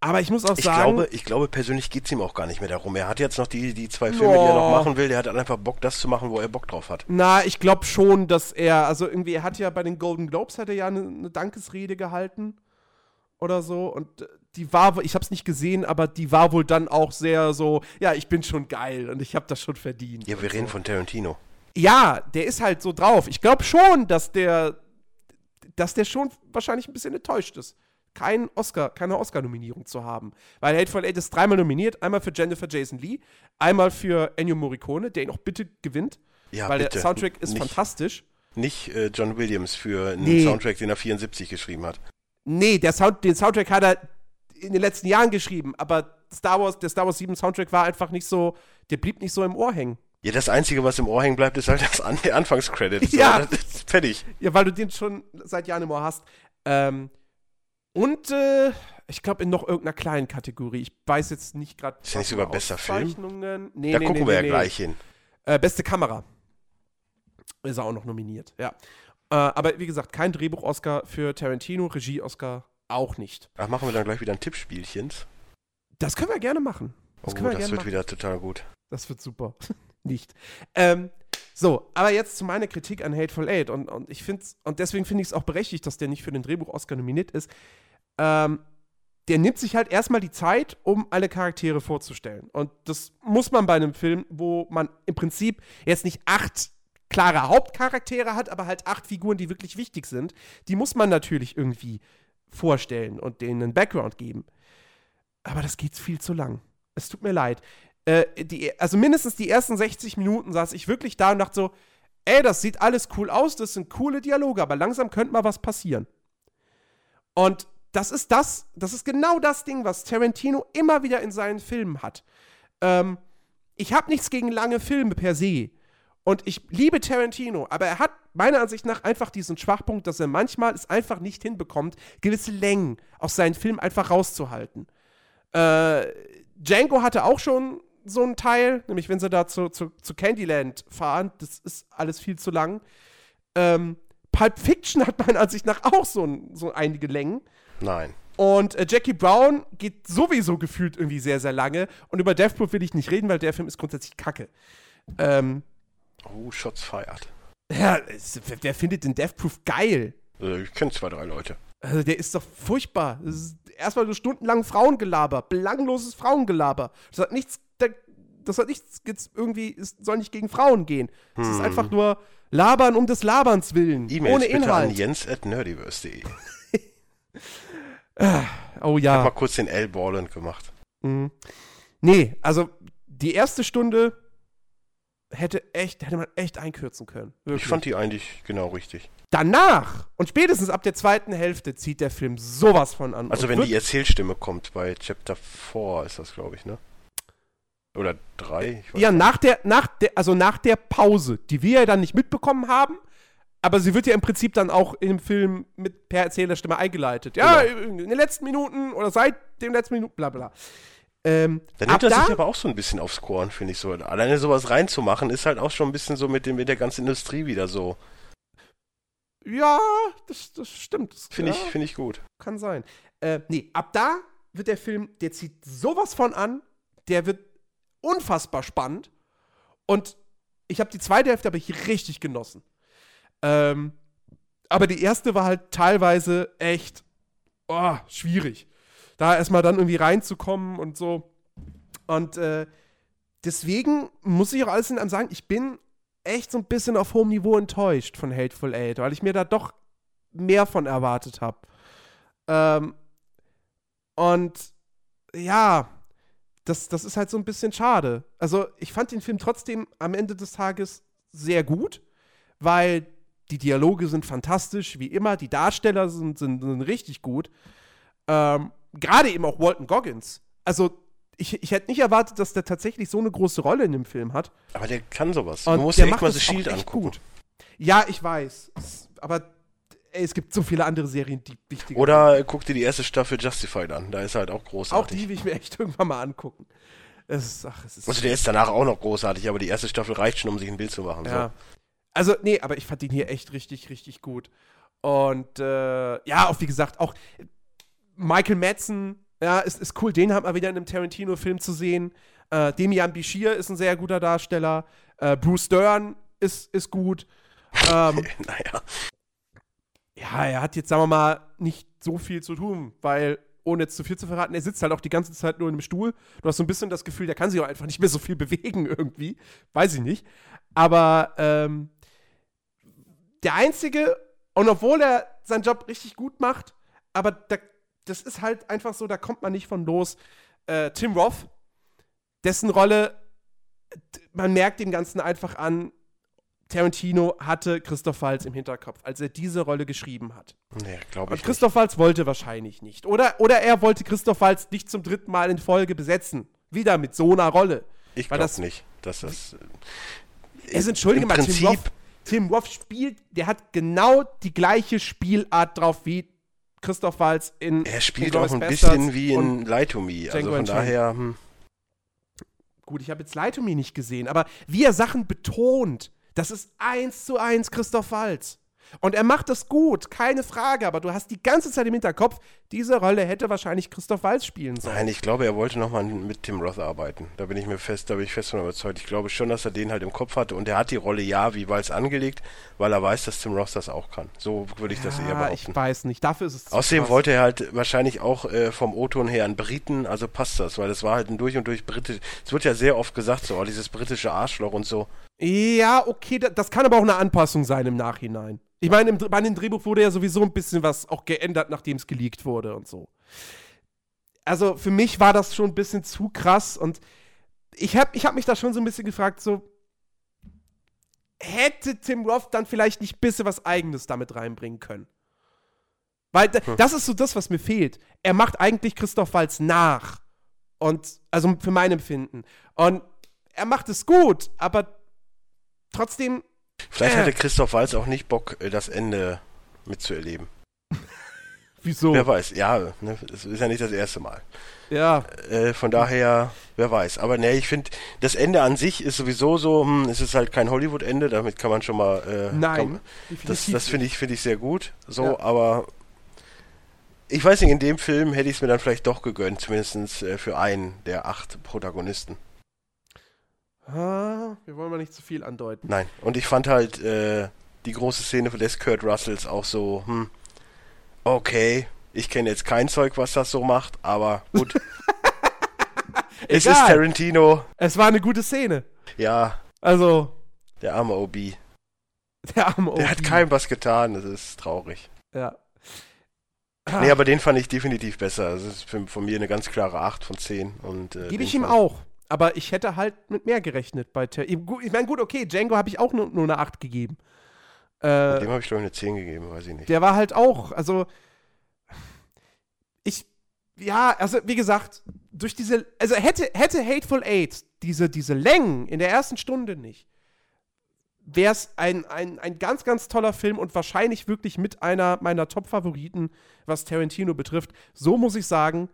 aber ich muss auch Ich sagen. glaube, ich glaube persönlich geht's ihm auch gar nicht mehr darum. Er hat jetzt noch die, die zwei Filme, die er noch machen will. Der hat einfach Bock, das zu machen, wo er Bock drauf hat. Na, ich glaube schon, dass er, also irgendwie, er hat ja bei den Golden Globes hat er ja eine, eine Dankesrede gehalten oder so und äh, die war, ich habe es nicht gesehen, aber die war wohl dann auch sehr so, ja, ich bin schon geil und ich habe das schon verdient. Ja, wir reden so. von Tarantino. Ja, der ist halt so drauf. Ich glaube schon, dass der, dass der schon wahrscheinlich ein bisschen enttäuscht ist, kein Oscar, keine Oscar-Nominierung zu haben. Weil Hateful Eight ist dreimal nominiert, einmal für Jennifer Jason Lee, einmal für Ennio Morricone, der ihn auch bitte gewinnt, Ja, weil bitte. der Soundtrack ist nicht, fantastisch. Nicht äh, John Williams für einen Nee. Soundtrack, den er 74 geschrieben hat. Nee, der Sound, den Soundtrack hat er in den letzten Jahren geschrieben, aber Star Wars, der Star Wars 7 Soundtrack war einfach nicht so, der blieb nicht so im Ohr hängen. Ja, das Einzige, was im Ohr hängen bleibt, ist halt das An der Anfangscredit. So, Ja. Fertig. Ja, weil du den schon seit Jahren im Ohr hast. Ähm, und äh, ich glaube in noch irgendeiner kleinen Kategorie. Ich weiß jetzt nicht gerade. Ist ja nicht sogar bester Film? Nee, da nee, gucken nee, wir ja gleich hin. Äh, beste Kamera. Ist er auch noch nominiert, ja. Äh, aber wie gesagt, kein Drehbuch-Oscar für Tarantino, Regie-Oscar auch nicht. Ach, machen wir dann gleich wieder ein Tippspielchen. Das können wir gerne machen. Das Oh, das wird machen. wieder total gut. Das wird super. nicht. Ähm, so, aber jetzt zu meiner Kritik an Hateful Eight. Und, und ich finde und deswegen finde ich es auch berechtigt, dass der nicht für den Drehbuch-Oscar nominiert ist. Ähm, der nimmt sich halt erstmal die Zeit, um alle Charaktere vorzustellen. Und das muss man bei einem Film, wo man im Prinzip jetzt nicht acht klare Hauptcharaktere hat, aber halt acht Figuren, die wirklich wichtig sind. Die muss man natürlich irgendwie vorstellen und denen einen Background geben. Aber das geht viel zu lang. Es tut mir leid. Äh, die, also mindestens die ersten 60 Minuten saß ich wirklich da und dachte so, ey, das sieht alles cool aus, das sind coole Dialoge, aber langsam könnte mal was passieren. Und das ist das, das ist genau das Ding, was Tarantino immer wieder in seinen Filmen hat. Ähm, ich habe nichts gegen lange Filme per se. Und ich liebe Tarantino, aber er hat meiner Ansicht nach einfach diesen Schwachpunkt, dass er manchmal es einfach nicht hinbekommt, gewisse Längen aus seinen Filmen einfach rauszuhalten. Äh, Django hatte auch schon so einen Teil, nämlich wenn sie da zu, zu, zu Candyland fahren, das ist alles viel zu lang. Ähm, Pulp Fiction hat meiner Ansicht nach auch so, ein, so einige Längen. Nein. Und äh, Jackie Brown geht sowieso gefühlt irgendwie sehr, sehr lange. Und über Death Proof will ich nicht reden, weil der Film ist grundsätzlich kacke. Ähm, Oh, Shots fired. ja, es, wer, wer findet den Death Proof geil? Äh, ich kenne zwei, drei Leute. Also der ist doch furchtbar. Das ist erstmal so stundenlang Frauengelaber, belangloses Frauengelaber. Das hat nichts, das hat nichts jetzt irgendwie, es soll nicht gegen Frauen gehen. Es ist Hm. einfach nur Labern um des Laberns willen. E-Mails ohne bitte an jens at nerdiverse.de. Oh Ich hab ja. mal kurz den L Borland gemacht. Mhm. Nee, also die erste Stunde hätte echt, hätte man echt einkürzen können. Wirklich. Ich fand die eigentlich genau richtig. Danach und spätestens ab der zweiten Hälfte zieht der Film sowas von an. Also wenn die Erzählstimme kommt bei Chapter 4 ist das, glaube ich, ne? Oder 3? Ich weiß Ja, nach der, nach der, also nach der Pause, die wir ja dann nicht mitbekommen haben, aber sie wird ja im Prinzip dann auch im Film mit per Erzählerstimme eingeleitet. Ja, Genau. in den letzten Minuten oder seit den letzten Minuten, bla bla. Ähm, Da ab nimmt er da, sich aber auch so ein bisschen aufs Korn, finde ich so. Alleine sowas reinzumachen, ist halt auch schon ein bisschen so mit, dem, mit der ganzen Industrie wieder so. ja, das, das stimmt. Das, Finde ja, ich, finde ich gut. kann sein. Äh, nee, ab da wird der Film, der zieht sowas von an, der wird unfassbar spannend. Und ich habe die zweite Hälfte habe ich richtig genossen. Ähm, aber die erste war halt teilweise echt oh, schwierig. Da erstmal dann irgendwie reinzukommen und so. Und äh, deswegen muss ich auch alles in einem sagen, ich bin echt so ein bisschen auf hohem Niveau enttäuscht von Hateful Eight, weil ich mir da doch mehr von erwartet habe. Ähm, und ja, das, das ist halt so ein bisschen schade. Also, ich fand den Film trotzdem am Ende des Tages sehr gut, weil die Dialoge sind fantastisch, wie immer, die Darsteller sind, sind, sind richtig gut. Ähm, Gerade eben auch Walton Goggins. Also, ich, ich hätte nicht erwartet, dass der tatsächlich so eine große Rolle in dem Film hat. Aber der kann sowas. Und musst der dir echt macht mal das The Shield angucken. gut. Ja, ich weiß. Aber ey, es gibt so viele andere Serien, die wichtig Oder guck dir die erste Staffel Justified an. Da ist halt auch Auch großartig. die will ich mir echt irgendwann mal angucken. Es ist, ach, es ist also der ist danach auch noch großartig, aber die erste Staffel reicht schon, um sich ein Bild zu machen. Ja. Also, nee, aber ich fand ihn hier echt richtig, richtig gut. Und äh, ja, auch wie gesagt, auch Michael Madsen, ja, ist, ist cool, den haben wir wieder in einem Tarantino-Film zu sehen. Äh, Demian Bichir ist ein sehr guter Darsteller. Äh, Bruce Dern ist, ist gut. Ähm, So. naja. Ja, er hat jetzt, sagen wir mal, nicht so viel zu tun, weil, ohne jetzt zu viel zu verraten, er sitzt halt auch die ganze Zeit nur in einem Stuhl. Du hast so ein bisschen das Gefühl, der kann sich auch einfach nicht mehr so viel bewegen irgendwie. Weiß ich nicht. Aber ähm, der Einzige, und obwohl er seinen Job richtig gut macht, aber da, das ist halt einfach so, da kommt man nicht von los. Äh, Tim Roth, dessen Rolle, man merkt dem Ganzen einfach an, Tarantino hatte Christoph Waltz im Hinterkopf, als er diese Rolle geschrieben hat. Nee, glaube Und ich Christoph Waltz wollte wahrscheinlich nicht. Oder, oder er wollte Christoph Waltz nicht zum dritten Mal in Folge besetzen. Wieder mit so einer Rolle. Ich glaube das- nicht, dass das. Es entschuldige im mal, Tim Prinzip, Roth, Tim Roth spielt, der hat genau die gleiche Spielart drauf wie Christoph Waltz in er spielt auch ein Basterds bisschen wie und in Lie to Me. Also von daher, hm, Gut, ich habe jetzt Light to Me nicht gesehen, aber wie er Sachen betont, das ist eins zu eins Christoph Waltz. Und er macht das gut, keine Frage, aber du hast die ganze Zeit im Hinterkopf, diese Rolle hätte wahrscheinlich Christoph Waltz spielen sollen. Nein, ich glaube, er wollte nochmal mit Tim Roth arbeiten. Da bin ich mir fest, da bin ich fest von überzeugt. Ich glaube schon, dass er den halt im Kopf hatte und er hat die Rolle ja wie Walz angelegt, weil er weiß, dass Tim Roth das auch kann. So würde ich das eher Ja, behaupten. ich weiß nicht, dafür ist es zu Außerdem krass. wollte er halt wahrscheinlich auch äh, vom O-Ton her einen Briten, also passt das, weil das war halt ein durch und durch britisch. Es wird ja sehr oft gesagt, so, oh, dieses britische Arschloch und so. Ja, okay, da- das kann aber auch eine Anpassung sein im Nachhinein. Ich meine, im, bei dem Drehbuch wurde ja sowieso ein bisschen was auch geändert, nachdem es geleakt wurde und so. Also für mich war das schon ein bisschen zu krass und ich habe ich hab mich da schon so ein bisschen gefragt, so hätte Tim Roth dann vielleicht nicht ein bisschen was Eigenes damit reinbringen können? Weil da, das ist so das, was mir fehlt. Er macht eigentlich Christoph Waltz nach. Und, also für mein Empfinden. Und er macht es gut, aber trotzdem, Vielleicht Äh. hatte Christoph Walz auch nicht Bock, äh, das Ende mitzuerleben. wieso? Wer weiß, ja, ne, es ist ja nicht das erste Mal. Ja, Äh, von daher, wer weiß. Aber ne, ich finde, das Ende an sich ist sowieso so, hm, es ist halt kein Hollywood-Ende, damit kann man schon mal. Äh, nein. Kann, das das finde ich, finde ich sehr gut. So, Ja. aber ich weiß nicht, in dem Film hätte ich es mir dann vielleicht doch gegönnt, zumindest äh, für einen der acht Protagonisten. Ah, wir wollen mal nicht zu viel andeuten. Nein. Und ich fand halt äh, die große Szene des Kurt Russells auch so, hm, okay, ich kenne jetzt kein Zeug, was das so macht, aber gut. es ist. Tarantino. Es war eine gute Szene. Ja, Also, der arme OB. der arme Der OB. hat keinem was getan, das ist traurig. Ja. Nee, aber den fand ich definitiv besser. Das ist für, von mir eine ganz klare 8 von 10. Und, äh, Gebe ich ihm auch. Aber ich hätte halt mit mehr gerechnet bei Ter Ich meine, gut, okay, Django habe ich auch nur, nur eine 8 gegeben. Äh, Dem habe ich, glaube ich, eine 10 gegeben, weiß ich nicht. der war halt auch, also ich, ja, also wie gesagt, durch diese, also hätte, hätte Hateful Eight diese, diese Längen in der ersten Stunde nicht, wäre es ein, ein, ein ganz, ganz toller Film und wahrscheinlich wirklich mit einer meiner Top-Favoriten, was Tarantino betrifft. So muss ich sagen,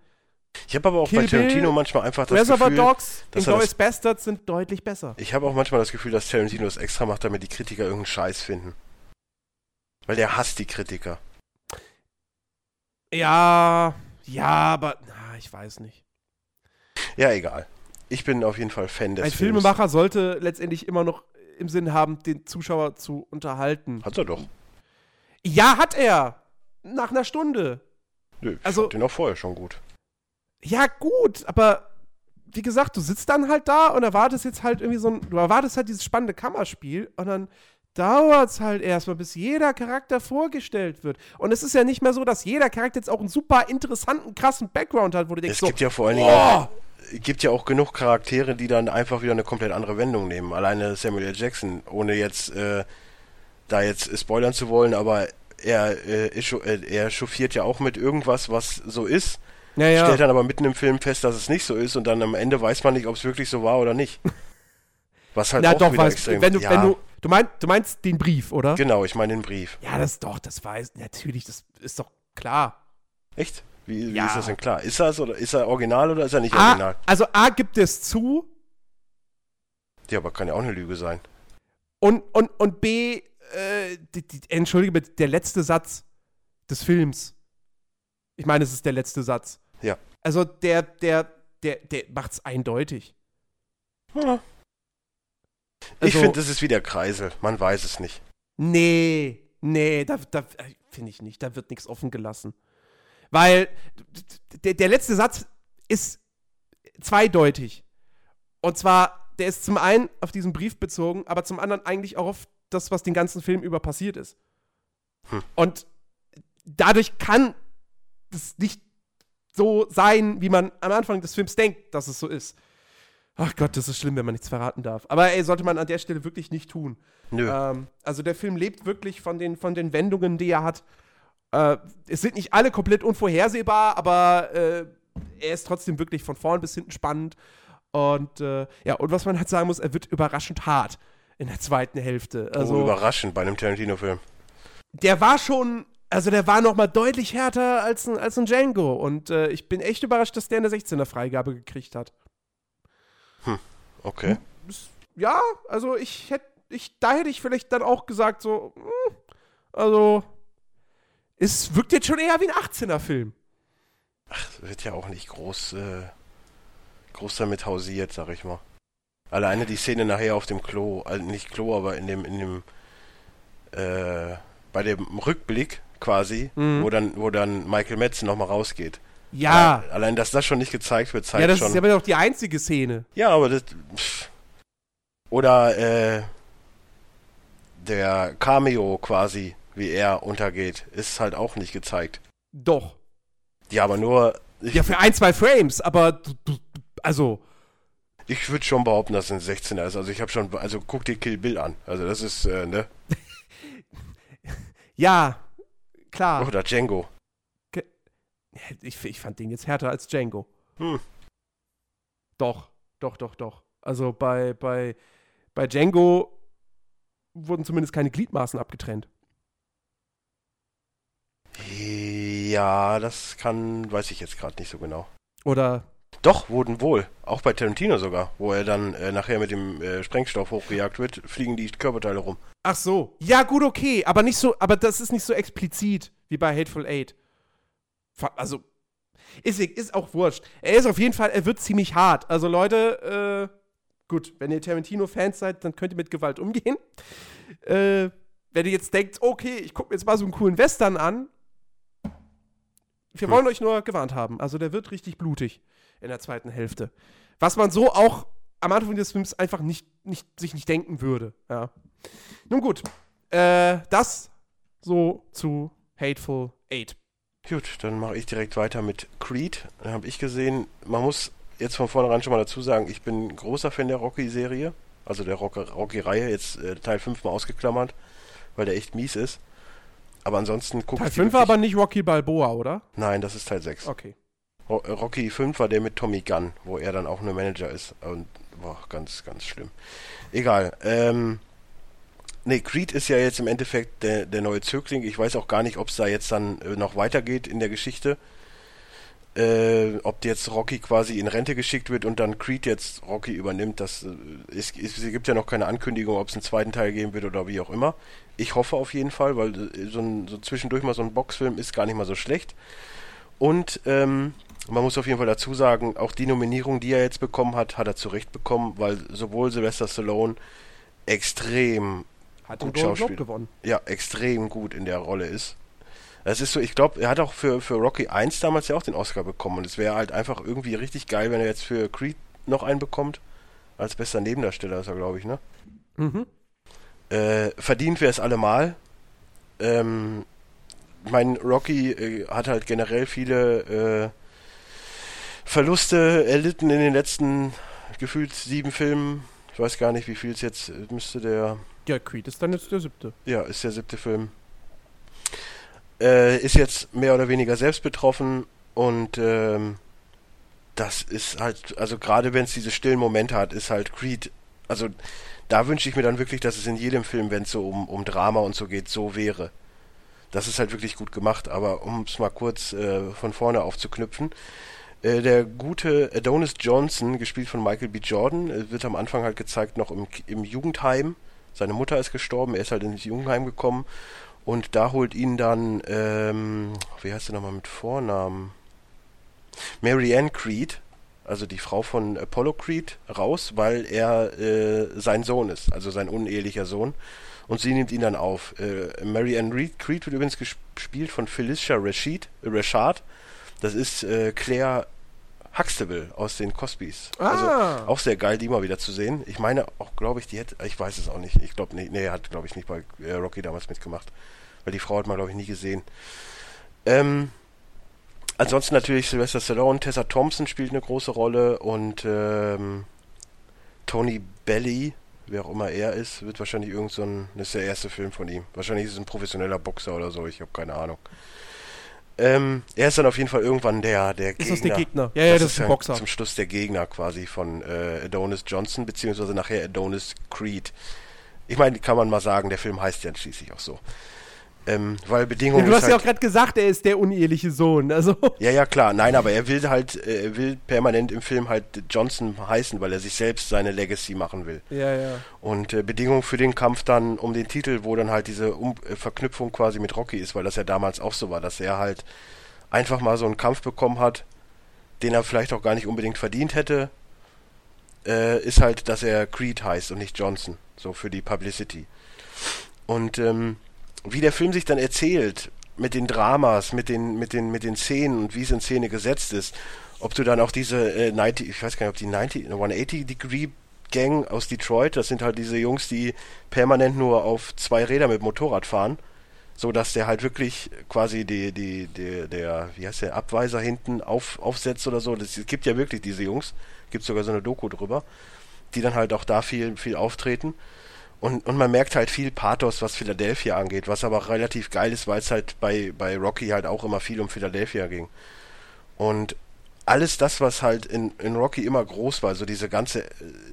Ich habe aber auch Kill bei Tarantino Bill, manchmal einfach das Reservoir Gefühl, Dogs, dass Inglourious Bastards sind deutlich besser. ich habe auch manchmal das Gefühl, dass Tarantino das extra macht, damit die Kritiker irgendeinen Scheiß finden. Weil der hasst die Kritiker. Ja, ja, aber ich weiß nicht. Ja, egal. Ich bin auf jeden Fall Fan des Ein Films. Filmemacher sollte letztendlich immer noch im Sinn haben, den Zuschauer zu unterhalten. Hat er doch. Ja, hat er. Nach einer Stunde. Nö, ich Also- fand den auch vorher schon gut. Ja, gut, aber wie gesagt, du sitzt dann halt da und erwartest jetzt halt irgendwie so ein, du erwartest halt dieses spannende Kammerspiel und dann dauert es halt erstmal, bis jeder Charakter vorgestellt wird. Und es ist ja nicht mehr so, dass jeder Charakter jetzt auch einen super interessanten, krassen Background hat, wo du denkst, Es so, gibt ja vor allen Dingen gibt ja auch genug Charaktere, die dann einfach wieder eine komplett andere Wendung nehmen. Alleine Samuel L. Jackson, ohne jetzt äh, da jetzt spoilern zu wollen, aber er, äh, äh, er chauffiert ja auch mit irgendwas, was so ist, ja, ja. stellt dann aber mitten im Film fest, dass es nicht so ist und dann am Ende weiß man nicht, ob es wirklich so war oder nicht. Was halt Na auch doch, wieder weißt, extrem... wenn du, ja, wenn du, du meinst, du meinst den Brief, oder? genau, ich meine den Brief. Ja, das doch, das weiß, natürlich, das ist doch klar. Echt? Wie, wie Ja. ist das denn klar? Ist das oder ist er original oder ist er nicht A, original? also A gibt es zu Ja, aber kann ja auch eine Lüge sein. und, und, und B, äh, die, die, entschuldige bitte, der letzte Satz des Films. Ich meine, es ist der letzte Satz. Ja. Also der, der, der, der macht's eindeutig. Ja. ich Also- finde, das ist wie der Kreisel. Man weiß es nicht. Nee, nee, da, da äh, finde ich nicht. Da wird nichts offen gelassen. Weil der, der letzte Satz ist zweideutig. Und zwar, der ist zum einen auf diesen Brief bezogen, aber zum anderen eigentlich auch auf das, was den ganzen Film über passiert ist. Hm. Und dadurch kann es nicht so sein, wie man am Anfang des Films denkt, dass es so ist. Ach Gott, das ist schlimm, wenn man nichts verraten darf. Aber ey, sollte man an der Stelle wirklich nicht tun. Nö. Ähm, also der Film lebt wirklich von den, von den Wendungen, die er hat. Äh, es sind nicht alle komplett unvorhersehbar, aber äh, er ist trotzdem wirklich von vorn bis hinten spannend. Und äh, ja, und was man halt sagen muss, er wird überraschend hart in der zweiten Hälfte. oh, Also überraschend bei einem Tarantino-Film. der war schon, also der war noch mal deutlich härter als ein, als ein Django. Und äh, ich bin echt überrascht, dass der eine 16er Freigabe gekriegt hat. Okay. Ja, also ich hätte, ich, da hätte ich vielleicht dann auch gesagt, so, hm, also, es wirkt jetzt schon eher wie ein 18er-Film. Es wird ja auch nicht groß, äh, groß damit hausiert, sag ich mal. Alleine die Szene nachher auf dem Klo, also nicht Klo, aber in dem, in dem, äh, bei dem Rückblick quasi, Mhm. wo dann, wo dann Michael Madsen nochmal rausgeht. Ja, Alle- Allein, dass das schon nicht gezeigt wird, zeigt ja, das schon. ist ja aber doch die einzige Szene. Ja, aber das. Pff. Oder äh, der Cameo quasi, wie er untergeht, ist halt auch nicht gezeigt. Doch. Ja, aber nur. Ja, für ein, zwei Frames, aber also, ich würde schon behaupten, dass es ein 16er ist. Also ich habe schon. Also guck dir Kill Bill an. Also das ist, äh, ne? ja, klar. Oder Django. Ich, ich fand den jetzt härter als Django. Hm. Doch, doch, doch, doch. Also bei, bei, bei Django wurden zumindest keine Gliedmaßen abgetrennt. Ja, das kann. Weiß ich jetzt gerade nicht so genau. Oder Doch, wurden wohl. Auch bei Tarantino sogar. Wo er dann äh, nachher mit dem äh, Sprengstoff hochgejagt wird, fliegen die Körperteile rum. Ach so. Ja, gut, okay, aber nicht so, aber das ist nicht so explizit wie bei Hateful Eight. Also, ist, ist auch wurscht. Er ist auf jeden Fall, er wird ziemlich hart. Also, Leute, äh, gut, wenn ihr Tarantino-Fans seid, dann könnt ihr mit Gewalt umgehen. Äh, wenn ihr jetzt denkt, okay, ich gucke mir jetzt mal so einen coolen Western an, wir Hm. wollen euch nur gewarnt haben. Also, der wird richtig blutig in der zweiten Hälfte. Was man so auch am Anfang des Films einfach nicht, nicht, sich nicht denken würde. Ja. Nun gut, äh, das so zu Hateful Eight. Gut, dann mache ich direkt weiter mit Creed. Dann habe ich gesehen, man muss jetzt von vornherein schon mal dazu sagen, ich bin großer Fan der Rocky-Serie, also der Rock- Rocky-Reihe, jetzt äh, Teil 5 mal ausgeklammert, weil der echt mies ist. Aber ansonsten gucke Teil ich die 5 war aber nicht Rocky Balboa, oder? Nein, das ist Teil 6. Okay. Ro äh, Rocky 5 war der mit Tommy Gunn, wo er dann auch nur Manager ist. Und boah, ganz, ganz schlimm. Egal. Ähm, nee, Creed ist ja jetzt im Endeffekt der, der neue Zögling. Ich weiß auch gar nicht, ob es da jetzt dann äh, noch weitergeht in der Geschichte. Äh, ob jetzt Rocky quasi in Rente geschickt wird und dann Creed jetzt Rocky übernimmt, das äh, ist, ist, es gibt ja noch keine Ankündigung, ob es einen zweiten Teil geben wird oder wie auch immer. Ich hoffe auf jeden Fall, weil äh, so, ein, so zwischendurch mal so ein Boxfilm ist gar nicht mal so schlecht. Und ähm, man muss auf jeden Fall dazu sagen, auch die Nominierung, die er jetzt bekommen hat, hat er zu Recht bekommen, weil sowohl Sylvester Stallone extrem Hat gut Schauspiel. Gewonnen. ja, extrem gut in der Rolle ist. Es ist so, ich glaube, er hat auch für, für Rocky 1 damals ja auch den Oscar bekommen und es wäre halt einfach irgendwie richtig geil, wenn er jetzt für Creed noch einen bekommt. Als bester Nebendarsteller ist er, glaube ich, ne? Mhm. Äh, verdient wäre es allemal. Ähm, mein Rocky äh, hat halt generell viele äh, Verluste erlitten in den letzten gefühlt sieben Filmen. Ich weiß gar nicht, wie viel es jetzt äh, müsste der Ja, Creed ist dann jetzt der siebte. ja, ist der siebte Film. Äh, ist jetzt mehr oder weniger selbst betroffen und ähm, das ist halt, also gerade wenn es diese stillen Momente hat, ist halt Creed, also da wünsche ich mir dann wirklich, dass es in jedem Film, wenn es so um, um Drama und so geht, so wäre. Das ist halt wirklich gut gemacht, aber um es mal kurz äh, von vorne aufzuknüpfen, der gute Adonis Johnson, gespielt von Michael B. Jordan, äh, wird am Anfang halt gezeigt noch im, im Jugendheim. Seine Mutter ist gestorben, er ist halt ins Jugendheim gekommen und da holt ihn dann, ähm, wie heißt sie nochmal mit Vornamen? Marianne Creed, also die Frau von Apollo Creed, raus, weil er äh, sein Sohn ist, also sein unehelicher Sohn. Und sie nimmt ihn dann auf. Äh, Marianne Reed Creed wird übrigens ges- gespielt von Felicia Rashid, äh, Rashad. Das ist äh, Claire Huxtable aus den Cosbys. Ah. Also auch sehr geil, die mal wieder zu sehen. Ich meine auch, glaube ich, die hätte, ich weiß es auch nicht. Ich glaube nicht, nee, hat, glaube ich, nicht bei äh, Rocky damals mitgemacht. Weil die Frau hat man, glaube ich, nie gesehen. Ähm, ansonsten natürlich Sylvester Stallone, Tessa Thompson spielt eine große Rolle und ähm, Tony Belly, wer auch immer er ist, wird wahrscheinlich irgend so ein, das ist der erste Film von ihm. Wahrscheinlich ist es ein professioneller Boxer oder so, ich habe keine Ahnung. Ähm, er ist dann auf jeden Fall irgendwann der, der Ist Gegner. das der Gegner? Ja, ja, das ist ein ja Boxer. Zum Schluss der Gegner quasi von äh, Adonis Johnson, beziehungsweise nachher Adonis Creed. Ich meine, kann man mal sagen, der Film heißt ja schließlich auch so. Ähm, weil Ja, Bedingungen du ist hast halt, ja auch gerade gesagt, er ist der uneheliche Sohn. Also. ja, ja, klar. Nein, aber er will halt, äh, er will permanent im Film halt Johnson heißen, weil er sich selbst seine Legacy machen will. Ja, ja. Und äh, Bedingung für den Kampf dann um den Titel, wo dann halt diese um äh, Verknüpfung quasi mit Rocky ist, weil das ja damals auch so war, dass er halt einfach mal so einen Kampf bekommen hat, den er vielleicht auch gar nicht unbedingt verdient hätte, äh, ist halt, dass er Creed heißt und nicht Johnson, so für die Publicity. Und ähm, wie der Film sich dann erzählt, mit den Dramas, mit den, mit den, mit den Szenen und wie es in Szene gesetzt ist, ob du dann auch diese äh, 90, ich weiß gar nicht, ob die 90, 180 Degree Gang aus Detroit, das sind halt diese Jungs, die permanent nur auf zwei Räder mit Motorrad fahren, so dass der halt wirklich quasi die, die, die, der, wie heißt der, Abweiser hinten auf, aufsetzt oder so. Es gibt ja wirklich diese Jungs, gibt sogar so eine Doku drüber, die dann halt auch da viel, viel auftreten. Und, und man merkt halt viel Pathos, was Philadelphia angeht, was aber auch relativ geil ist, weil es halt bei, bei Rocky halt auch immer viel um Philadelphia ging. Und alles das, was halt in, in Rocky immer groß war, so diese ganze äh,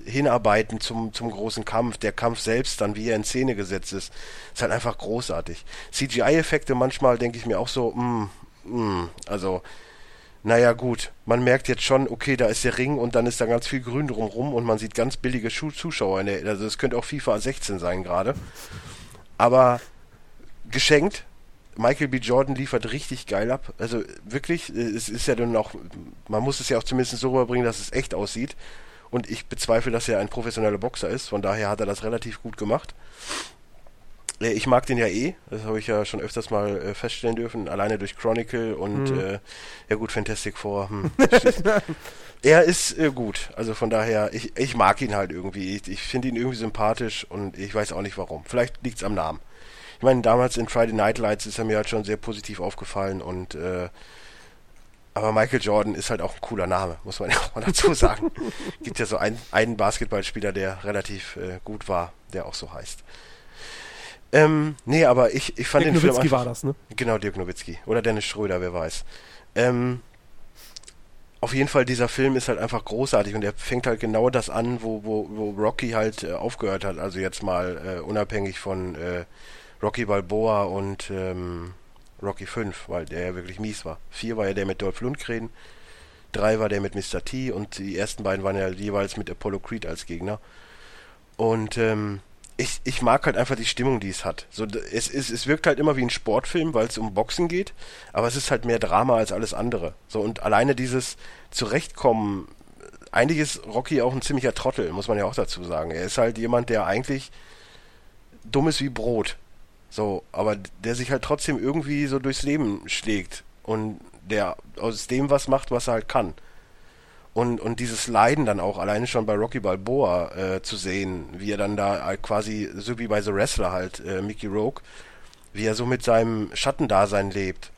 Hinarbeiten zum, zum großen Kampf, der Kampf selbst dann, wie er in Szene gesetzt ist, ist halt einfach großartig. CGI-Effekte manchmal denke ich mir auch so, mm, mm, also, naja gut, man merkt jetzt schon, okay, da ist der Ring und dann ist da ganz viel Grün drumrum und man sieht ganz billige Schu Zuschauer. In der, also es könnte auch FIFA 16 sein gerade. Aber geschenkt, Michael B. Jordan liefert richtig geil ab. Also wirklich, äh, es ist ja dann auch, man muss es ja auch zumindest so rüberbringen, dass es echt aussieht. Und ich bezweifle, dass er ein professioneller Boxer ist. Von daher hat er das relativ gut gemacht. Äh, Ich mag den ja eh, das habe ich ja schon öfters mal äh, feststellen dürfen, alleine durch Chronicle und Mhm. äh, ja gut, Fantastic Four. Hm. er ist äh, gut, also von daher, ich, ich mag ihn halt irgendwie. Ich, ich finde ihn irgendwie sympathisch und ich weiß auch nicht warum. Vielleicht liegt es am Namen. Ich meine, damals in Friday Night Lights ist er mir halt schon sehr positiv aufgefallen und äh, aber Michael Jordan ist halt auch ein cooler Name, muss man ja auch mal dazu sagen. Gibt ja so ein, einen Basketballspieler, der relativ äh, gut war, der auch so heißt. Ähm, nee, aber ich, ich fand Dirk den Film Nowitzki einfach, war das, ne? Genau, Dirk Nowitzki. Oder Dennis Schröder, wer weiß. Ähm, auf jeden Fall, dieser Film ist halt einfach großartig und er fängt halt genau das an, wo, wo, wo Rocky halt äh, aufgehört hat. Also jetzt mal äh, unabhängig von äh, Rocky Balboa und ähm, Rocky 5, weil der ja wirklich mies war. 4 war ja der mit Dolph Lundgren, 3 war der mit Mr. T und die ersten beiden waren ja jeweils mit Apollo Creed als Gegner. Und ähm, ich, ich mag halt einfach die Stimmung, die es hat. So, es, es, es wirkt halt immer wie ein Sportfilm, weil es um Boxen geht, aber es ist halt mehr Drama als alles andere. So, und alleine dieses Zurechtkommen, eigentlich ist Rocky auch ein ziemlicher Trottel, muss man ja auch dazu sagen. Er ist halt jemand, der eigentlich dumm ist wie Brot. So, aber der sich halt trotzdem irgendwie so durchs Leben schlägt und der aus dem was macht, was er halt kann. Und, und dieses Leiden dann auch alleine schon bei Rocky Balboa äh, zu sehen, wie er dann da halt quasi, so wie bei The Wrestler halt, äh, Mickey Rogue, wie er so mit seinem Schattendasein lebt.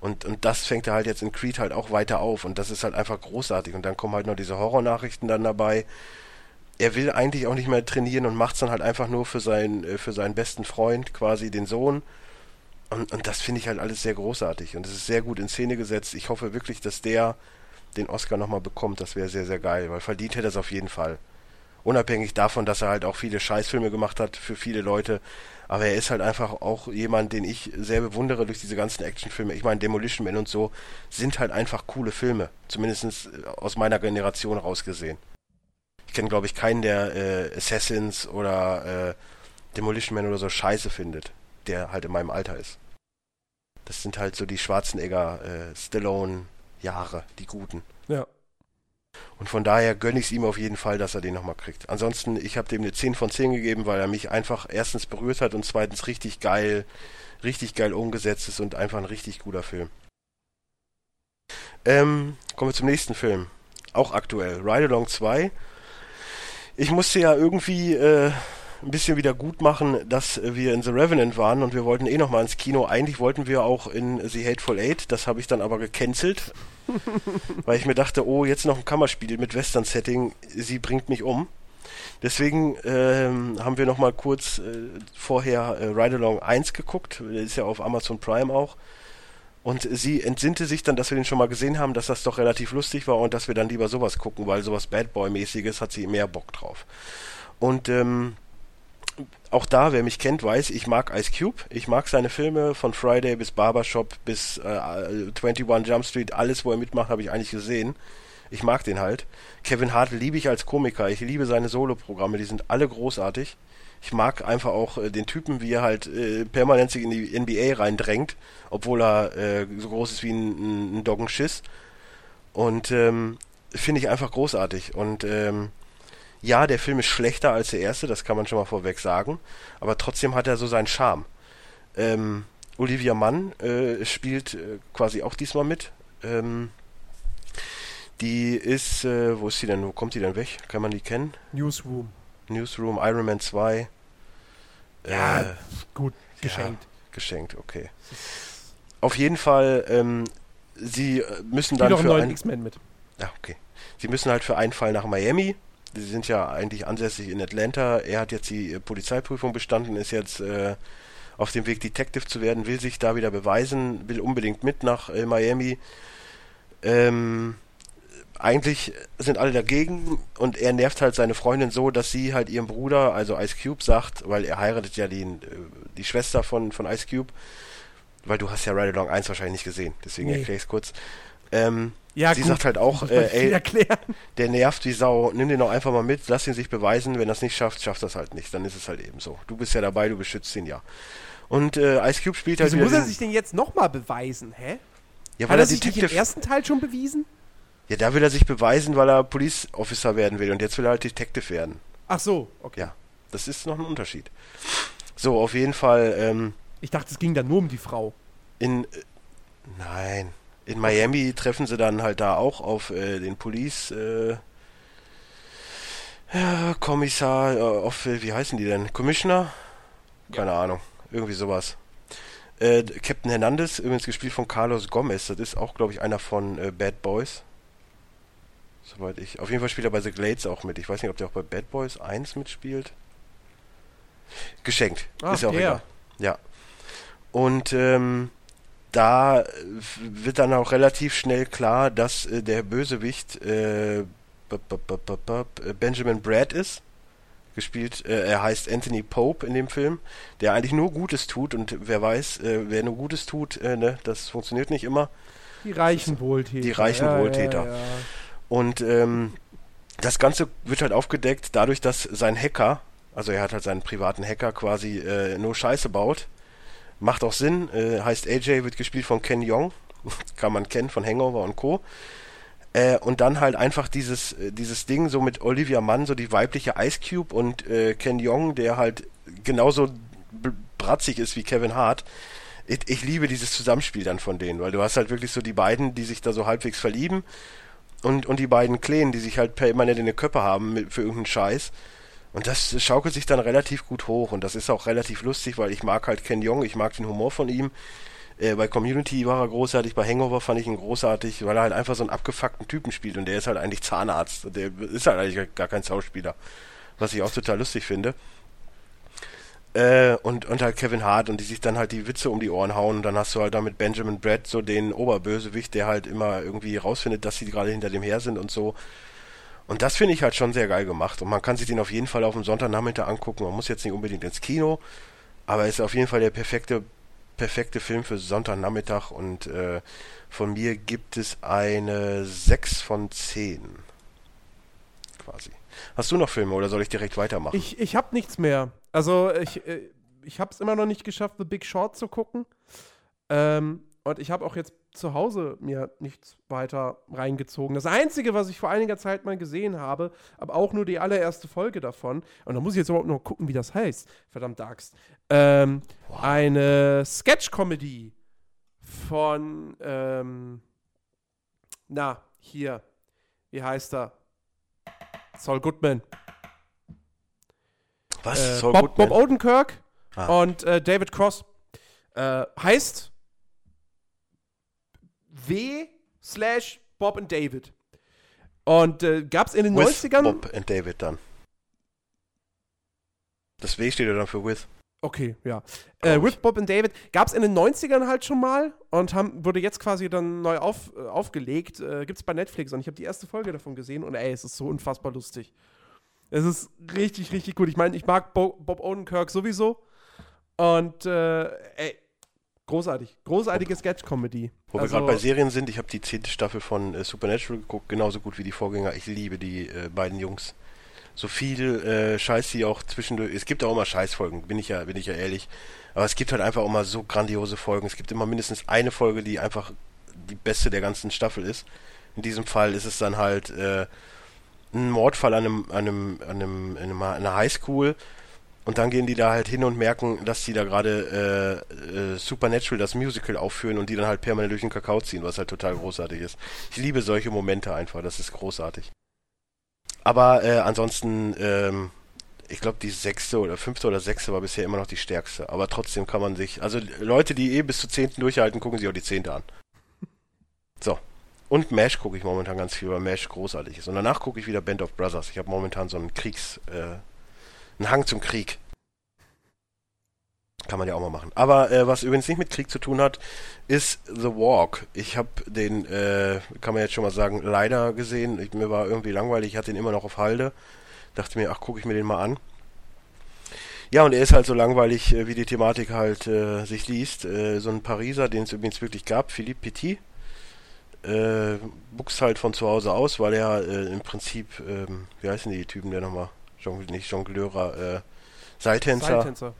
Und, und das fängt er halt jetzt in Creed halt auch weiter auf und das ist halt einfach großartig. Und dann kommen halt noch diese Horrornachrichten dann dabei. Er will eigentlich auch nicht mehr trainieren und macht es dann halt einfach nur für seinen, äh, für seinen besten Freund, quasi den Sohn. Und, und das finde ich halt alles sehr großartig und es ist sehr gut in Szene gesetzt. Ich hoffe wirklich, dass der den Oscar nochmal bekommt, das wäre sehr, sehr geil, weil verdient hätte er es auf jeden Fall. Unabhängig davon, dass er halt auch viele Scheißfilme gemacht hat für viele Leute. Aber er ist halt einfach auch jemand, den ich sehr bewundere durch diese ganzen Actionfilme. Ich meine, Demolition Man und so sind halt einfach coole Filme. Zumindest äh, aus meiner Generation rausgesehen. Ich kenne, glaube ich, keinen, der äh, Assassins oder äh, Demolition Man oder so scheiße findet, der halt in meinem Alter ist. Das sind halt so die Schwarzenegger, äh, Stallone, Jahre, die guten. Ja. Und von daher gönne ich es ihm auf jeden Fall, dass er den nochmal kriegt. Ansonsten, ich habe dem eine 10 von 10 gegeben, weil er mich einfach erstens berührt hat und zweitens richtig geil, richtig geil umgesetzt ist und einfach ein richtig guter Film. Ähm, kommen wir zum nächsten Film. Auch aktuell. Ride Along 2. Ich musste ja irgendwie äh, ein bisschen wieder gut machen, dass wir in The Revenant waren und wir wollten eh nochmal ins Kino. Eigentlich wollten wir auch in The Hateful Eight, das habe ich dann aber gecancelt, weil ich mir dachte, oh, jetzt noch ein Kammerspiel mit Western-Setting, sie bringt mich um. Deswegen ähm, haben wir nochmal kurz äh, vorher äh, Ride Along 1 geguckt, der ist ja auf Amazon Prime auch. Und sie entsinnte sich dann, dass wir den schon mal gesehen haben, dass das doch relativ lustig war und dass wir dann lieber sowas gucken, weil sowas Bad Boy-mäßiges hat sie mehr Bock drauf. Und ähm, auch da, wer mich kennt, weiß, ich mag Ice Cube. Ich mag seine Filme von Friday bis Barbershop bis äh, 21 Jump Street. Alles, wo er mitmacht, habe ich eigentlich gesehen. Ich mag den halt. Kevin Hart liebe ich als Komiker. Ich liebe seine Solo-Programme. Die sind alle großartig. Ich mag einfach auch äh, den Typen, wie er halt äh, permanent sich in die NBA reindrängt, obwohl er äh, so groß ist wie ein, ein Doggenschiss. Und ähm, finde ich einfach großartig. Und ähm, ja, der Film ist schlechter als der erste, das kann man schon mal vorweg sagen, aber trotzdem hat er so seinen Charme. Ähm, Olivia Mann äh, spielt äh, quasi auch diesmal mit. Ähm, die ist, äh, wo ist sie denn? Wo kommt die denn weg? Kann man die kennen? Newsroom. Newsroom, Iron Man 2. Ja, äh, gut, geschenkt. Ja, geschenkt, okay. Auf jeden Fall, ähm, sie äh, müssen Spiel dann für einen X-Men mit. Ja, okay. Sie müssen halt für einen Fall nach Miami Sie sind ja eigentlich ansässig in Atlanta. Er hat jetzt die äh, Polizeiprüfung bestanden, ist jetzt äh, auf dem Weg, Detective zu werden, will sich da wieder beweisen, will unbedingt mit nach äh, Miami. Ähm, eigentlich sind alle dagegen und er nervt halt seine Freundin so, dass sie halt ihrem Bruder, also Ice Cube, sagt, weil er heiratet ja die, äh, die Schwester von, von Ice Cube, weil du hast ja Ride Along 1 wahrscheinlich nicht gesehen, deswegen nee. erkläre ich es kurz. Ähm, ja, sie gut. sagt halt auch, äh, ey, erklären. der nervt wie Sau, nimm den doch einfach mal mit, lass ihn sich beweisen, wenn er es nicht schafft, schafft das halt nicht, dann ist es halt eben so. Du bist ja dabei, du beschützt ihn ja. Und äh, Ice Cube spielt halt Wieso muss er sich denn jetzt nochmal beweisen, hä? Ja, weil Hat er, er sich Detective nicht im ersten Teil schon bewiesen? Ja, da will er sich beweisen, weil er Police Officer werden will und jetzt will er halt Detective werden. Ach so, okay. Ja, das ist noch ein Unterschied. So, auf jeden Fall. Ähm, ich dachte, es ging dann nur um die Frau. In. Äh, nein in Miami treffen sie dann halt da auch auf äh, den Police äh, ja, Kommissar, äh, auf, wie heißen die denn? Commissioner? Keine ja. Ahnung, irgendwie sowas. Äh, Captain Hernandez, übrigens gespielt von Carlos Gomez, das ist auch, glaube ich, einer von äh, Bad Boys. Soweit ich. Auf jeden Fall spielt er bei The Glades auch mit. Ich weiß nicht, ob der auch bei Bad Boys 1 mitspielt. Geschenkt. Ach, ist ja auch der. egal. Ja. Und ähm, da wird dann auch relativ schnell klar, dass äh, der Bösewicht äh, Benjamin Brad ist. Gespielt, äh, er heißt Anthony Pope in dem Film, der eigentlich nur Gutes tut und wer weiß, äh, wer nur Gutes tut, äh, ne, das funktioniert nicht immer. Die reichen Wohltäter. Die reichen ja, Wohltäter. Ja, ja. Und ähm, das Ganze wird halt aufgedeckt dadurch, dass sein Hacker, Also er hat halt seinen privaten Hacker quasi äh, nur Scheiße baut. Macht auch Sinn. Äh, heißt AJ, wird gespielt von Ken Young. Kann man kennen von Hangover und Co. Äh, und dann halt einfach dieses, äh, dieses Ding so mit Olivia Mann, so die weibliche Ice Cube und äh, Ken Young, der halt genauso bratzig ist wie Kevin Hart. Ich, ich, liebe dieses Zusammenspiel dann von denen, weil du hast halt wirklich so die beiden, die sich da so halbwegs verlieben und, und die beiden Kleen, die sich halt permanent in den Köpfe haben mit, für irgendeinen Scheiß. Und das schaukelt sich dann relativ gut hoch und das ist auch relativ lustig, weil ich mag halt Ken Young, ich mag den Humor von ihm. Äh, bei Community war er großartig, bei Hangover fand ich ihn großartig, weil er halt einfach so einen abgefuckten Typen spielt und der ist halt eigentlich Zahnarzt. Der ist halt eigentlich gar kein Schauspieler. Was ich auch total lustig finde. Äh, und, und halt Kevin Hart und die sich dann halt die Witze um die Ohren hauen und dann hast du halt da mit Benjamin Brett so den Oberbösewicht, der halt immer irgendwie rausfindet, dass sie gerade hinter dem her sind und so. Und das finde ich halt schon sehr geil gemacht und man kann sich den auf jeden Fall auf dem Sonntagnachmittag angucken. Man muss jetzt nicht unbedingt ins Kino, aber ist auf jeden Fall der perfekte perfekte Film für Sonntagnachmittag und äh, von mir gibt es eine 6 von 10. Quasi. Hast du noch Filme oder soll ich direkt weitermachen? Ich, ich habe nichts mehr. Also ich, äh, ich habe es immer noch nicht geschafft, The Big Short zu gucken. Ähm, und ich habe auch jetzt zu Hause mir nichts weiter reingezogen. Das Einzige, was ich vor einiger Zeit mal gesehen habe, aber auch nur die allererste Folge davon, und da muss ich jetzt überhaupt noch gucken, wie das heißt, verdammt Axt, ähm, wow. eine Sketch-Comedy von, ähm, na, hier, wie heißt er? Saul Goodman. Was? Äh, Saul Bob, Goodman? Bob Odenkirk ah. und äh, David Cross. Äh, heißt W slash Bob und David. Und äh, gab es in den with 90ern. Bob und David dann. Das W steht ja dann für with. Okay, ja. Äh, with Bob und David gab es in den 90ern halt schon mal und haben, wurde jetzt quasi dann neu auf, äh, aufgelegt. Äh, Gibt es bei Netflix und ich habe die erste Folge davon gesehen und ey, es ist so unfassbar lustig. Es ist richtig, richtig gut. Ich meine, ich mag Bo Bob Odenkirk sowieso. Und äh, ey, Großartig. Großartige Sketch-Comedy. Wo also, wir gerade bei Serien sind, ich habe die zehnte Staffel von äh, Supernatural geguckt, genauso gut wie die Vorgänger. Ich liebe die äh, beiden Jungs. So viel äh, Scheiß, die auch zwischendurch. Es gibt auch immer Scheißfolgen, bin ich ja, bin ich ja ehrlich. Aber es gibt halt einfach auch mal so grandiose Folgen. Es gibt immer mindestens eine Folge, die einfach die beste der ganzen Staffel ist. In diesem Fall ist es dann halt äh, ein Mordfall an einem, an einem, an einem, in einer Highschool und dann gehen die da halt hin und merken, dass die da gerade äh, äh, Supernatural, das Musical, aufführen und die dann halt permanent durch den Kakao ziehen, was halt total großartig ist. Ich liebe solche Momente einfach, das ist großartig. Aber äh, ansonsten, ähm, ich glaube, die sechste oder fünfte oder sechste war bisher immer noch die stärkste. Aber trotzdem kann man sich, also Leute, die eh bis zur zehnten durchhalten, gucken sich auch die zehnte an. So. Und Mesh gucke ich momentan ganz viel, weil Mesh großartig ist. Und danach gucke ich wieder Band of Brothers. Ich habe momentan so einen Kriegs, äh, ein Hang zum Krieg. Kann man ja auch mal machen. Aber äh, was übrigens nicht mit Krieg zu tun hat, ist The Walk. Ich habe den, äh, kann man jetzt schon mal sagen, leider gesehen. Ich, mir war irgendwie langweilig, ich hatte ihn immer noch auf Halde. Dachte mir, ach, gucke ich mir den mal an. Ja, und er ist halt so langweilig, äh, wie die Thematik halt äh, sich liest. Äh, so ein Pariser, den es übrigens wirklich gab, Philippe Petit, äh, buchst halt von zu Hause aus, weil er äh, im Prinzip, ähm, wie heißen die Typen der nochmal? Jong nicht Jongleurer, äh, Seiltänzer, Seiltänzer.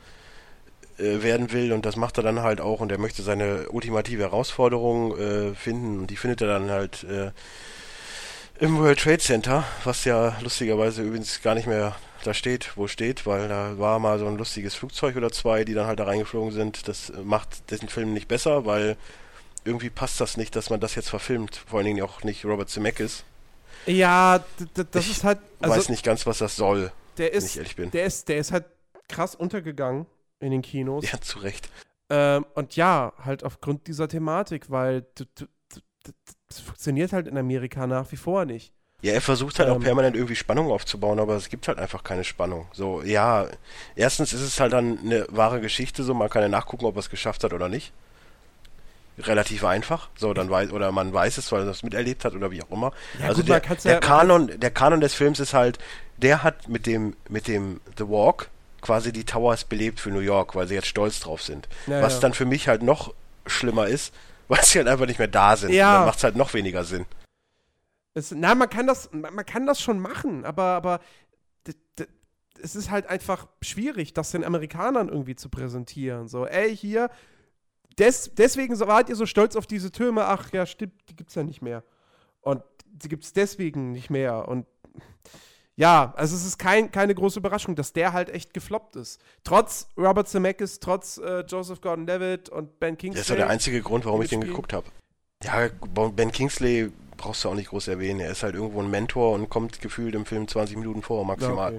Äh, werden will und das macht er dann halt auch und er möchte seine ultimative Herausforderung äh, finden und die findet er dann halt äh, im World Trade Center, was ja lustigerweise übrigens gar nicht mehr da steht, wo steht, weil da war mal so ein lustiges Flugzeug oder zwei, die dann halt da reingeflogen sind. Das macht diesen Film nicht besser, weil irgendwie passt das nicht, dass man das jetzt verfilmt. Vor allen Dingen auch nicht Robert Zemeckis. Ja, das ich ist halt. Also, weiß nicht ganz, was das soll. Der ist, wenn ich ehrlich bin. Der ist, der ist halt krass untergegangen in den Kinos. Ja, zu Recht. Ähm, und ja, halt aufgrund dieser Thematik, weil das funktioniert halt in Amerika nach wie vor nicht. Ja, er versucht halt ähm, auch permanent irgendwie Spannung aufzubauen, aber es gibt halt einfach keine Spannung. So, ja, erstens ist es halt dann eine wahre Geschichte, so man kann ja nachgucken, ob er es geschafft hat oder nicht relativ einfach. So, dann weiß, oder man weiß es, weil er das miterlebt hat oder wie auch immer. Ja, also gut, der, der ja Kanon, der Kanon des Films ist halt, der hat mit dem, mit dem The Walk quasi die Towers belebt für New York, weil sie jetzt stolz drauf sind. Ja, Was dann für mich halt noch schlimmer ist, weil sie halt einfach nicht mehr da sind. Ja. dann macht es halt noch weniger Sinn. Es, na, man kann das, man kann das schon machen, aber, aber es ist halt einfach schwierig, das den Amerikanern irgendwie zu präsentieren. So, ey, hier, des, deswegen wart ihr so stolz auf diese Türme, ach ja, stimmt, die gibt's ja nicht mehr. Und die gibt's deswegen nicht mehr. Und ja, also es ist kein, keine große Überraschung, dass der halt echt gefloppt ist. Trotz Robert Zemeckis, trotz äh, Joseph Gordon-Levitt und Ben Kingsley. Das ist ja der einzige Grund, warum ich den geguckt habe. Ja, Ben Kingsley brauchst du auch nicht groß erwähnen. Er ist halt irgendwo ein Mentor und kommt gefühlt im Film 20 Minuten vor, maximal. Ja,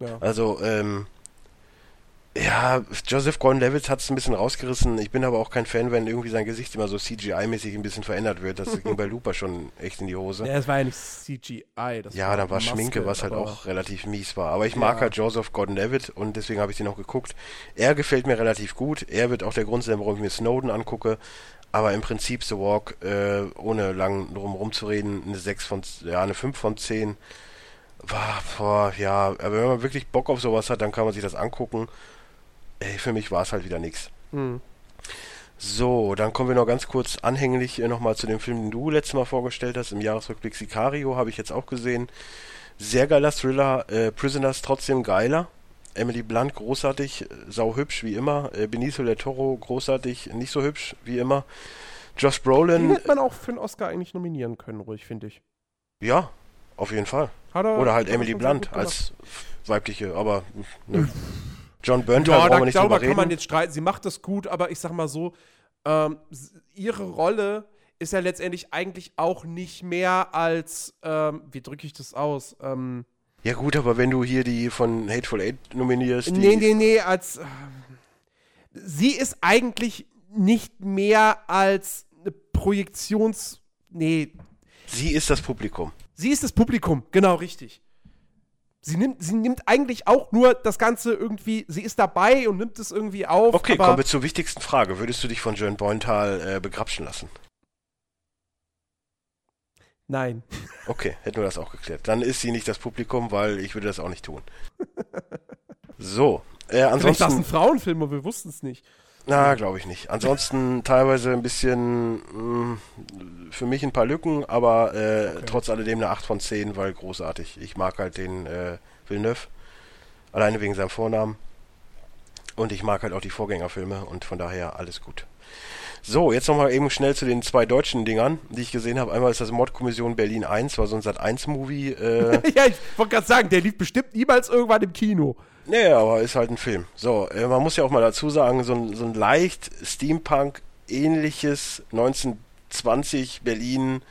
okay. ja. Also, ähm, ja, Joseph Gordon-Levitt hat es ein bisschen rausgerissen. Ich bin aber auch kein Fan, wenn irgendwie sein Gesicht immer so CGI-mäßig ein bisschen verändert wird. Das ging bei Looper schon echt in die Hose. Ja, es war ja nicht CGI. ja, da war Maske, Schminke, was halt auch relativ mies war. Aber ich mag halt Joseph Gordon-Levitt und deswegen habe ich den auch geguckt. Er gefällt mir relativ gut. Er wird auch der Grund sein, warum ich mir Snowden angucke. Aber im Prinzip The Walk, äh, ohne lang drum rumzureden, eine 6 von, ja, eine 5 von 10. War, boah, ja, aber wenn man wirklich Bock auf sowas hat, dann kann man sich das angucken ey, für mich war es halt wieder nichts. Mhm. So, dann kommen wir noch ganz kurz anhänglich äh, nochmal zu dem Film, den du letztes Mal vorgestellt hast, im Jahresrückblick Sicario, habe ich jetzt auch gesehen. Sehr geiler Thriller, äh, Prisoners trotzdem geiler. Emily Blunt großartig, äh, sau hübsch wie immer. Äh, Benicio del Toro großartig, nicht so hübsch wie immer. Josh Brolin. Den hätte man auch für einen Oscar eigentlich nominieren können, ruhig, finde ich. Ja, auf jeden Fall. Oder halt Emily Blunt als weibliche, aber ne. John Berntal ja, nicht darüber kann man jetzt streiten. Sie macht das gut, aber ich sag mal so, ähm, ihre Rolle ist ja letztendlich eigentlich auch nicht mehr als, ähm, wie drücke ich das aus? Ähm, ja gut, aber wenn du hier die von Hateful Eight nominierst. Nee, nee, nee, als. Äh, sie ist eigentlich nicht mehr als eine Projektions. Nee. Sie ist das Publikum. Sie ist das Publikum, genau richtig. Sie nimmt, sie nimmt eigentlich auch nur das Ganze irgendwie, sie ist dabei und nimmt es irgendwie auf. Okay, kommen wir zur wichtigsten Frage. Würdest du dich von Joan Boyntal äh, begrapschen lassen? Nein. Okay, hätten wir das auch geklärt. Dann ist sie nicht das Publikum, weil ich würde das auch nicht tun. So, äh, ansonsten. Vielleicht war es ein Frauenfilm, aber wir wussten es nicht. Na, glaube ich nicht. Ansonsten teilweise ein bisschen mh, mm, für mich ein paar Lücken, aber äh, okay. trotz alledem eine 8 von 10, weil großartig. Ich mag halt den äh, Villeneuve. Alleine wegen seinem Vornamen. Und ich mag halt auch die Vorgängerfilme und von daher alles gut. So, jetzt nochmal eben schnell zu den zwei deutschen Dingern, die ich gesehen habe. Einmal ist das Mordkommission Berlin 1, war so ein Sat 1 Movie. Äh ja, ich wollte gerade sagen, der lief bestimmt niemals irgendwann im Kino. Nee, aber ist halt ein Film. So, äh, man muss ja auch mal dazu sagen, so ein, so ein leicht Steampunk-ähnliches 1920 Berlin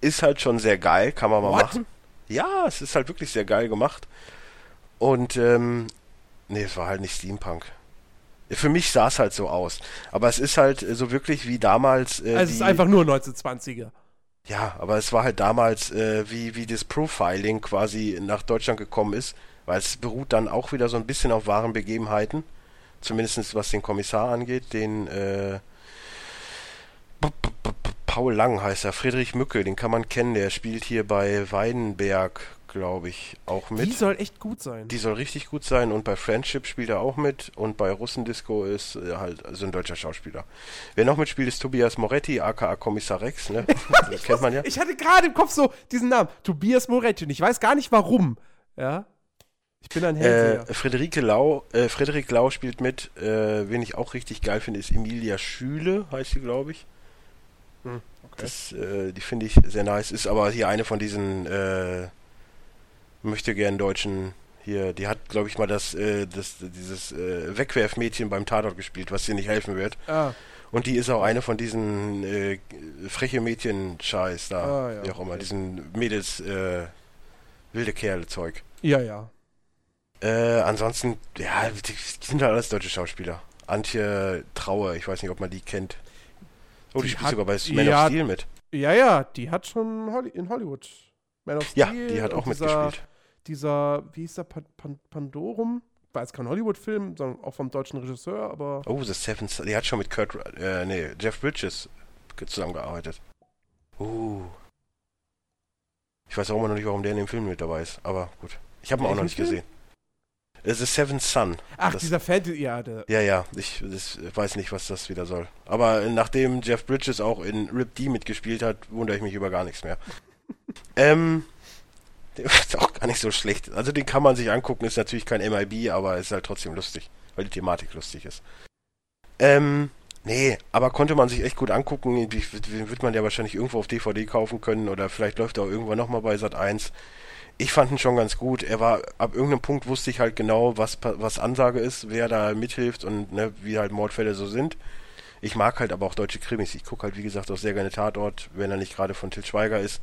ist halt schon sehr geil, kann man mal What? machen. Ja, es ist halt wirklich sehr geil gemacht. Und, ähm, nee, es war halt nicht Steampunk. Für mich sah es halt so aus. Aber es ist halt äh, so wirklich wie damals. Äh, also es ist einfach nur 1920er. Ja, aber es war halt damals, äh, wie, wie das Profiling quasi nach Deutschland gekommen ist, weil es beruht dann auch wieder so ein bisschen auf wahren Begebenheiten. Zumindest was den Kommissar angeht, den äh, Paul Lang heißt er, Friedrich Mücke, den kann man kennen, der spielt hier bei Weidenberg glaube ich, auch mit. Die soll echt gut sein. Die soll richtig gut sein und bei Friendship spielt er auch mit und bei Russendisco ist äh, halt also ein deutscher Schauspieler. Wer noch mitspielt, ist Tobias Moretti, aka Kommissar Rex, ne? das kennt man ja. Ich hatte gerade im Kopf so diesen Namen, Tobias Moretti und ich weiß gar nicht warum, ja. Ich bin ein Hellseher. Äh, Friederike Lau, äh, Frederik Lau spielt mit, äh, wen ich auch richtig geil finde, ist Emilia Schüle, heißt sie, glaube ich. Hm, okay. Das, äh, die finde ich sehr nice. Ist aber hier eine von diesen äh, möchte gern deutschen hier, die hat, glaube ich, mal das, äh, das dieses äh, Wegwerfmädchen beim Tatort gespielt, was dir nicht helfen wird. Ah. Und die ist auch eine von diesen äh, freche Mädchen-Scheiß da, ah, ja, wie auch immer, okay. diesen Mädels äh, wilde Kerle-Zeug. Ja, ja. Äh, ansonsten, ja, die, sind halt alles deutsche Schauspieler. Antje Trauer, ich weiß nicht, ob man die kennt. Oh, die, die spielt sogar bei Man ja, of Steel mit. Ja, ja, die hat schon in Hollywood Man of Steel. Ja, die hat auch mitgespielt dieser, wie hieß der, Pan Pandorum? War jetzt kein Hollywood-Film, sondern auch vom deutschen Regisseur, aber. Oh, The Seven Son. Die hat schon mit Kurt, äh, nee, Jeff Bridges zusammengearbeitet. Uh. Ich weiß auch immer noch nicht, warum der in dem Film mit dabei ist, aber gut. Ich habe ihn auch noch nicht gesehen. The Seven Son. Ach, das, dieser Fantasy, ja. Ja, ja, ich das, weiß nicht, was das wieder soll. Aber nachdem Jeff Bridges auch in Rip D mitgespielt hat, wundere ich mich über gar nichts mehr. ähm, Der ist auch gar nicht so schlecht. Also den kann man sich angucken, ist natürlich kein MIB, aber ist halt trotzdem lustig, weil die Thematik lustig ist. Ähm, nee, aber konnte man sich echt gut angucken. Die wird man ja wahrscheinlich irgendwo auf DVD kaufen können oder vielleicht läuft er auch irgendwann nochmal bei Sat 1. Ich fand ihn schon ganz gut. Er war, ab irgendeinem Punkt wusste ich halt genau, was, was Ansage ist, wer da mithilft und ne, wie halt Mordfälle so sind. Ich mag halt aber auch deutsche Krimis. Ich gucke halt, wie gesagt, auch sehr gerne Tatort, wenn er nicht gerade von Til Schweiger ist.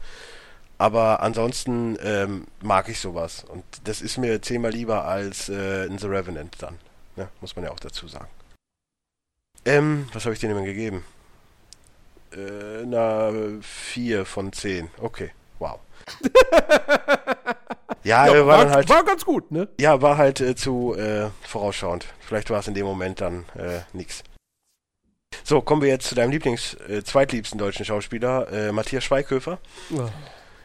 Aber ansonsten ähm, mag ich sowas. Und das ist mir zehnmal lieber als äh, in The Revenant dann. Ne? Muss man ja auch dazu sagen. Ähm, was habe ich dir denn gegeben? Äh, na, vier von zehn. Okay, wow. ja, ja war, war, halt, war ganz gut, ne? Ja, war halt äh, zu äh, vorausschauend. Vielleicht war es in dem Moment dann äh, nix. So, kommen wir jetzt zu deinem Lieblings-, äh, zweitliebsten deutschen Schauspieler, äh, Matthias Schweighöfer. Oh.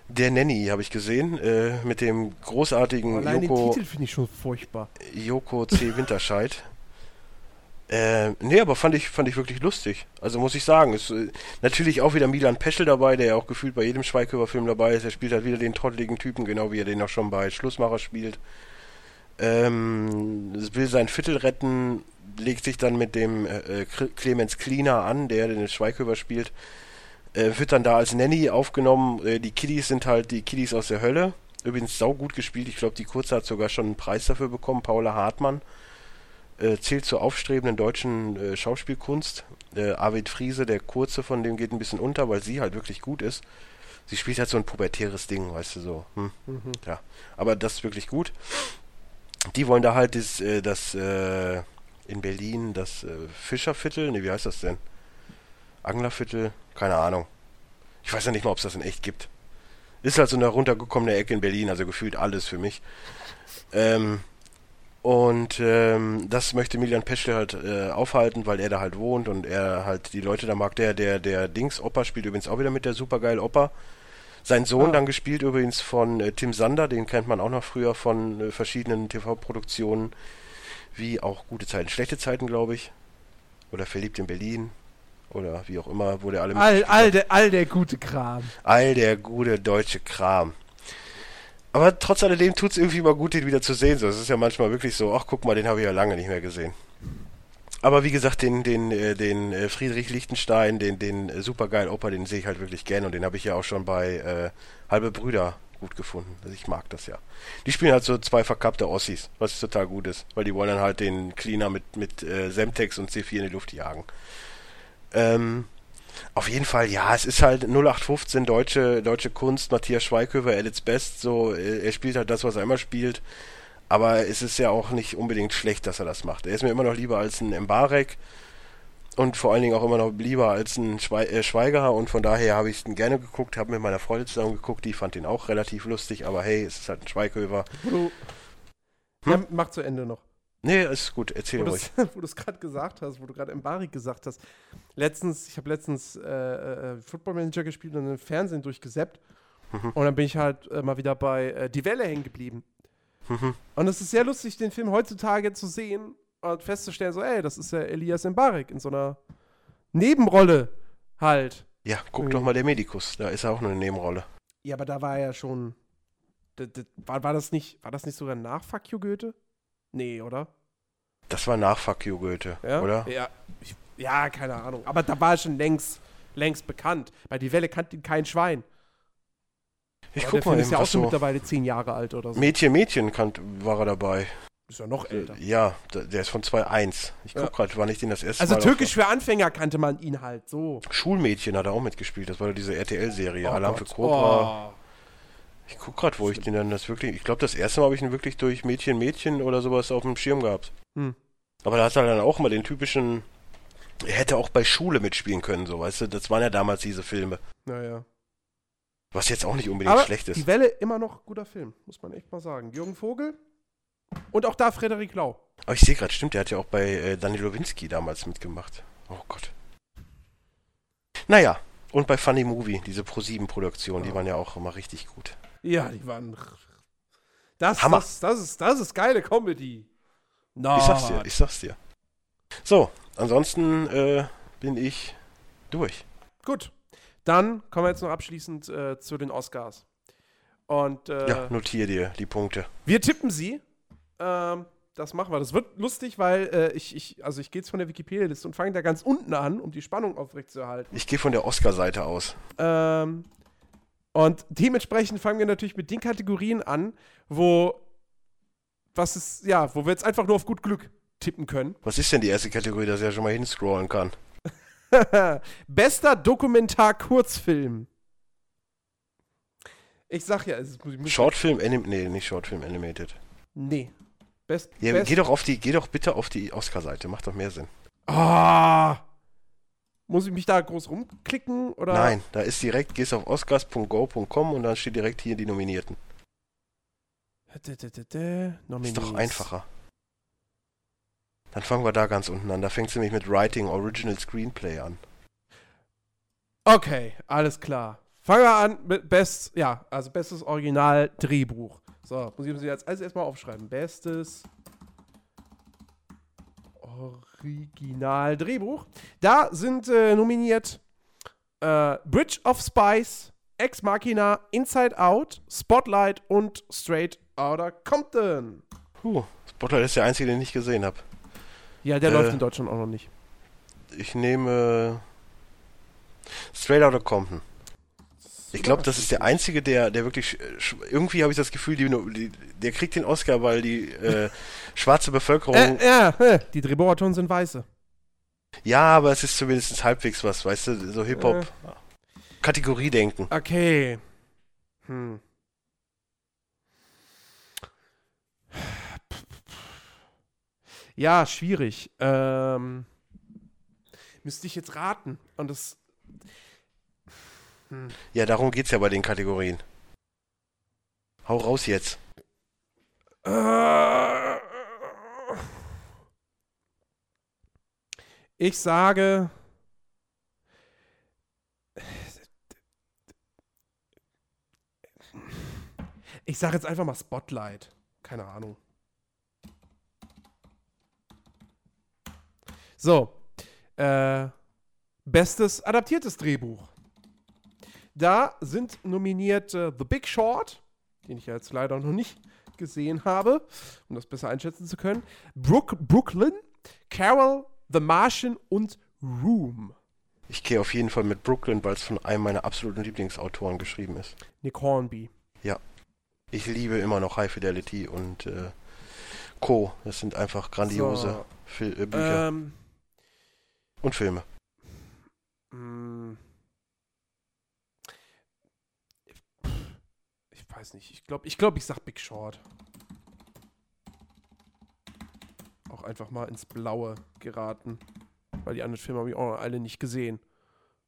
Der Nanny habe ich gesehen, äh, mit dem großartigen Allein Joko. Den Titel finde ich schon furchtbar. Joko C. Winterscheid. Äh, nee, aber fand ich, fand ich wirklich lustig. Also muss ich sagen, ist äh, natürlich auch wieder Milan Peschel dabei, der ja auch gefühlt bei jedem Schweighöfer-Film dabei ist. Er spielt halt wieder den trotteligen Typen, genau wie er den auch schon bei Schlussmacher spielt. Ähm, will sein Viertel retten, legt sich dann mit dem äh, Clemens Cleaner an, der den Schweighöfer spielt. Äh, wird dann da als Nanny aufgenommen. Äh, die Kiddies sind halt die Kiddies aus der Hölle. Übrigens sau gut gespielt. Ich glaube, die Kurze hat sogar schon einen Preis dafür bekommen. Paula Hartmann äh, zählt zur aufstrebenden deutschen äh, Schauspielkunst. Äh, Arvid Friese, der Kurze von dem geht ein bisschen unter, weil sie halt wirklich gut ist. Sie spielt halt so ein pubertäres Ding, weißt du so. Hm? Mhm. Ja, aber das ist wirklich gut. Die wollen da halt das, äh, das äh, in Berlin das äh, Fischerviertel, ne, wie heißt das denn? Anglerviertel, keine Ahnung. Ich weiß ja nicht mal, ob es das in echt gibt. Ist halt so eine runtergekommene Ecke in Berlin, also gefühlt alles für mich. Ähm, und ähm, das möchte Milian Peschke halt äh, aufhalten, weil er da halt wohnt und er halt die Leute da mag. Der, der, der Dings Opa spielt übrigens auch wieder mit der supergeil Opa. Sein Sohn ah. dann gespielt übrigens von äh, Tim Sander, den kennt man auch noch früher von äh, verschiedenen TV-Produktionen, wie auch Gute Zeiten, Schlechte Zeiten, glaube ich. Oder Verliebt in Berlin. Oder wie auch immer, wo der alle all, all, der, all der gute Kram. All der gute deutsche Kram. Aber trotz alledem tut es irgendwie mal gut, den wieder zu sehen. So, es ist ja manchmal wirklich so, ach guck mal, den habe ich ja lange nicht mehr gesehen. Aber wie gesagt, den, den, äh, den äh, Friedrich Lichtenstein, den, den äh, supergeilen Opa, den sehe ich halt wirklich gern und den habe ich ja auch schon bei äh, Halbe Brüder gut gefunden. Also ich mag das ja. Die spielen halt so zwei verkappte Ossis, was total gut ist, weil die wollen dann halt den Cleaner mit, mit äh, Semtex und C4 in die Luft jagen. Ähm, auf jeden Fall, ja, es ist halt 0815 deutsche, deutsche Kunst, Matthias Schweighöfer at its best, so, er spielt halt das, was er immer spielt, aber es ist ja auch nicht unbedingt schlecht, dass er das macht. Er ist mir immer noch lieber als ein Mbarek und vor allen Dingen auch immer noch lieber als ein Schwe äh, Schweiger und von daher habe ich ihn gerne geguckt, habe mit meiner Freundin zusammen geguckt, die fand ihn auch relativ lustig, aber hey, es ist halt ein Schweighöfer. Hm? Ja, mach zu Ende noch. Nee, ist gut, erzähl wo ruhig. wo du es gerade gesagt hast, wo du gerade Embarek gesagt hast. Letztens, ich habe letztens äh, äh, Football Manager gespielt und im Fernsehen durchgesäppt. Mhm. Und dann bin ich halt äh, mal wieder bei äh, Die Welle hängen geblieben. Mhm. Und es ist sehr lustig, den Film heutzutage zu sehen und festzustellen, so, ey, das ist ja Elias Embarek in so einer Nebenrolle halt. Ja, guck mhm. doch mal der Medikus, da ist er auch nur eine Nebenrolle. Ja, aber da war er ja schon. War, war, das nicht, war das nicht sogar nach Fuck You Goethe? Nee, oder? Das war nach Fuck You Goethe, ja? oder? Ja, ich, ja, keine Ahnung. Aber da war er schon längst, längst bekannt. Bei Die Welle kannte ihn kein Schwein. Ich guck mal, der ist ja auch schon so mittlerweile zehn Jahre alt oder so. Mädchen, Mädchen kannt, war er dabei. Ist ja noch älter. Ja, der ist von 2.1. Ich guck ja. gerade, war nicht den das erste also Mal. Also Türkisch für Anfänger kannte man ihn halt so. Schulmädchen hat er auch mitgespielt. Das war diese RTL-Serie. Oh Alarm Gott. für Cobra. Oh. Ich guck gerade, wo ich den dann das wirklich. Ich glaube, das erste Mal habe ich ihn wirklich durch Mädchen, Mädchen oder sowas auf dem Schirm gehabt. Hm. Aber da hat er dann auch mal den typischen. Er hätte auch bei Schule mitspielen können, so weißt du. Das waren ja damals diese Filme. Naja. Was jetzt auch nicht unbedingt Aber schlecht ist. Die Welle immer noch guter Film, muss man echt mal sagen. Jürgen Vogel und auch da Frederik Lau. Aber ich sehe gerade, stimmt, der hat ja auch bei äh, Daniel Lowinski damals mitgemacht. Oh Gott. Naja, und bei Funny Movie, diese Pro-7-Produktion, oh. die waren ja auch immer richtig gut. Ja, die waren. Das, Hammer. Das, das, ist, das ist geile Comedy. No. Ich sag's dir, ich sag's dir. So, ansonsten äh, bin ich durch. Gut. Dann kommen wir jetzt noch abschließend äh, zu den Oscars. Und, äh, ja, notiere dir die Punkte. Wir tippen sie. Ähm, das machen wir. Das wird lustig, weil äh, ich, ich, also ich gehe jetzt von der Wikipedia-Liste und fange da ganz unten an, um die Spannung aufrechtzuerhalten. Ich gehe von der Oscar-Seite aus. Ähm, und dementsprechend fangen wir natürlich mit den Kategorien an, wo was ist, ja, wo wir jetzt einfach nur auf gut Glück tippen können. Was ist denn die erste Kategorie, dass ich ja schon mal hinscrollen kann? Bester Dokumentar-Kurzfilm. Ich sag ja, es ist Shortfilm Anim nee, nicht Shortfilm Animated. Nee. Best, ja, best geh doch auf die, geh doch bitte auf die Oscar-Seite, macht doch mehr Sinn. Ah! Muss ich mich da groß rumklicken oder? Nein, da ist direkt, gehst auf oscars.go.com und dann steht direkt hier die Nominierten. Ist doch einfacher. Dann fangen wir da ganz unten an. Da fängt es nämlich mit Writing Original Screenplay an. Okay, alles klar. Fangen wir an mit Best, ja, also bestes Original Drehbuch. So, muss ich mir jetzt alles erstmal aufschreiben. Bestes Original Drehbuch. Da sind äh, nominiert äh, Bridge of Spice, Ex Machina, Inside Out, Spotlight und Straight Outta Compton. Puh, Spotlight ist der einzige, den ich nicht gesehen habe. Ja, der äh, läuft in Deutschland auch noch nicht. Ich nehme Straight Outta Compton. Ich glaube, das ist der einzige, der, der wirklich. Irgendwie habe ich das Gefühl, die, die, der kriegt den Oscar, weil die äh, schwarze Bevölkerung. Äh, ja, äh, die Drehbuchautoren sind weiße. Ja, aber es ist zumindest halbwegs was, weißt du, so Hip-Hop. Äh. Kategorie denken. Okay. Hm. Ja, schwierig. Ähm, müsste ich jetzt raten. Und das. Hm. Ja, darum geht's ja bei den Kategorien. Hau raus jetzt. Ich sage. Ich sage jetzt einfach mal Spotlight. Keine Ahnung. So. Äh, bestes adaptiertes Drehbuch. Da sind nominiert äh, The Big Short, den ich jetzt leider noch nicht gesehen habe, um das besser einschätzen zu können. Brook, Brooklyn, Carol, The Martian und Room. Ich gehe auf jeden Fall mit Brooklyn, weil es von einem meiner absoluten Lieblingsautoren geschrieben ist. Nick Hornby. Ja. Ich liebe immer noch High Fidelity und äh, Co. Das sind einfach grandiose so, äh, Bücher. Ähm, und Filme. Mm. Ich weiß nicht. Ich glaube, ich, glaub, ich sag Big Short. Auch einfach mal ins Blaue geraten. Weil die anderen Filme habe ich auch alle nicht gesehen.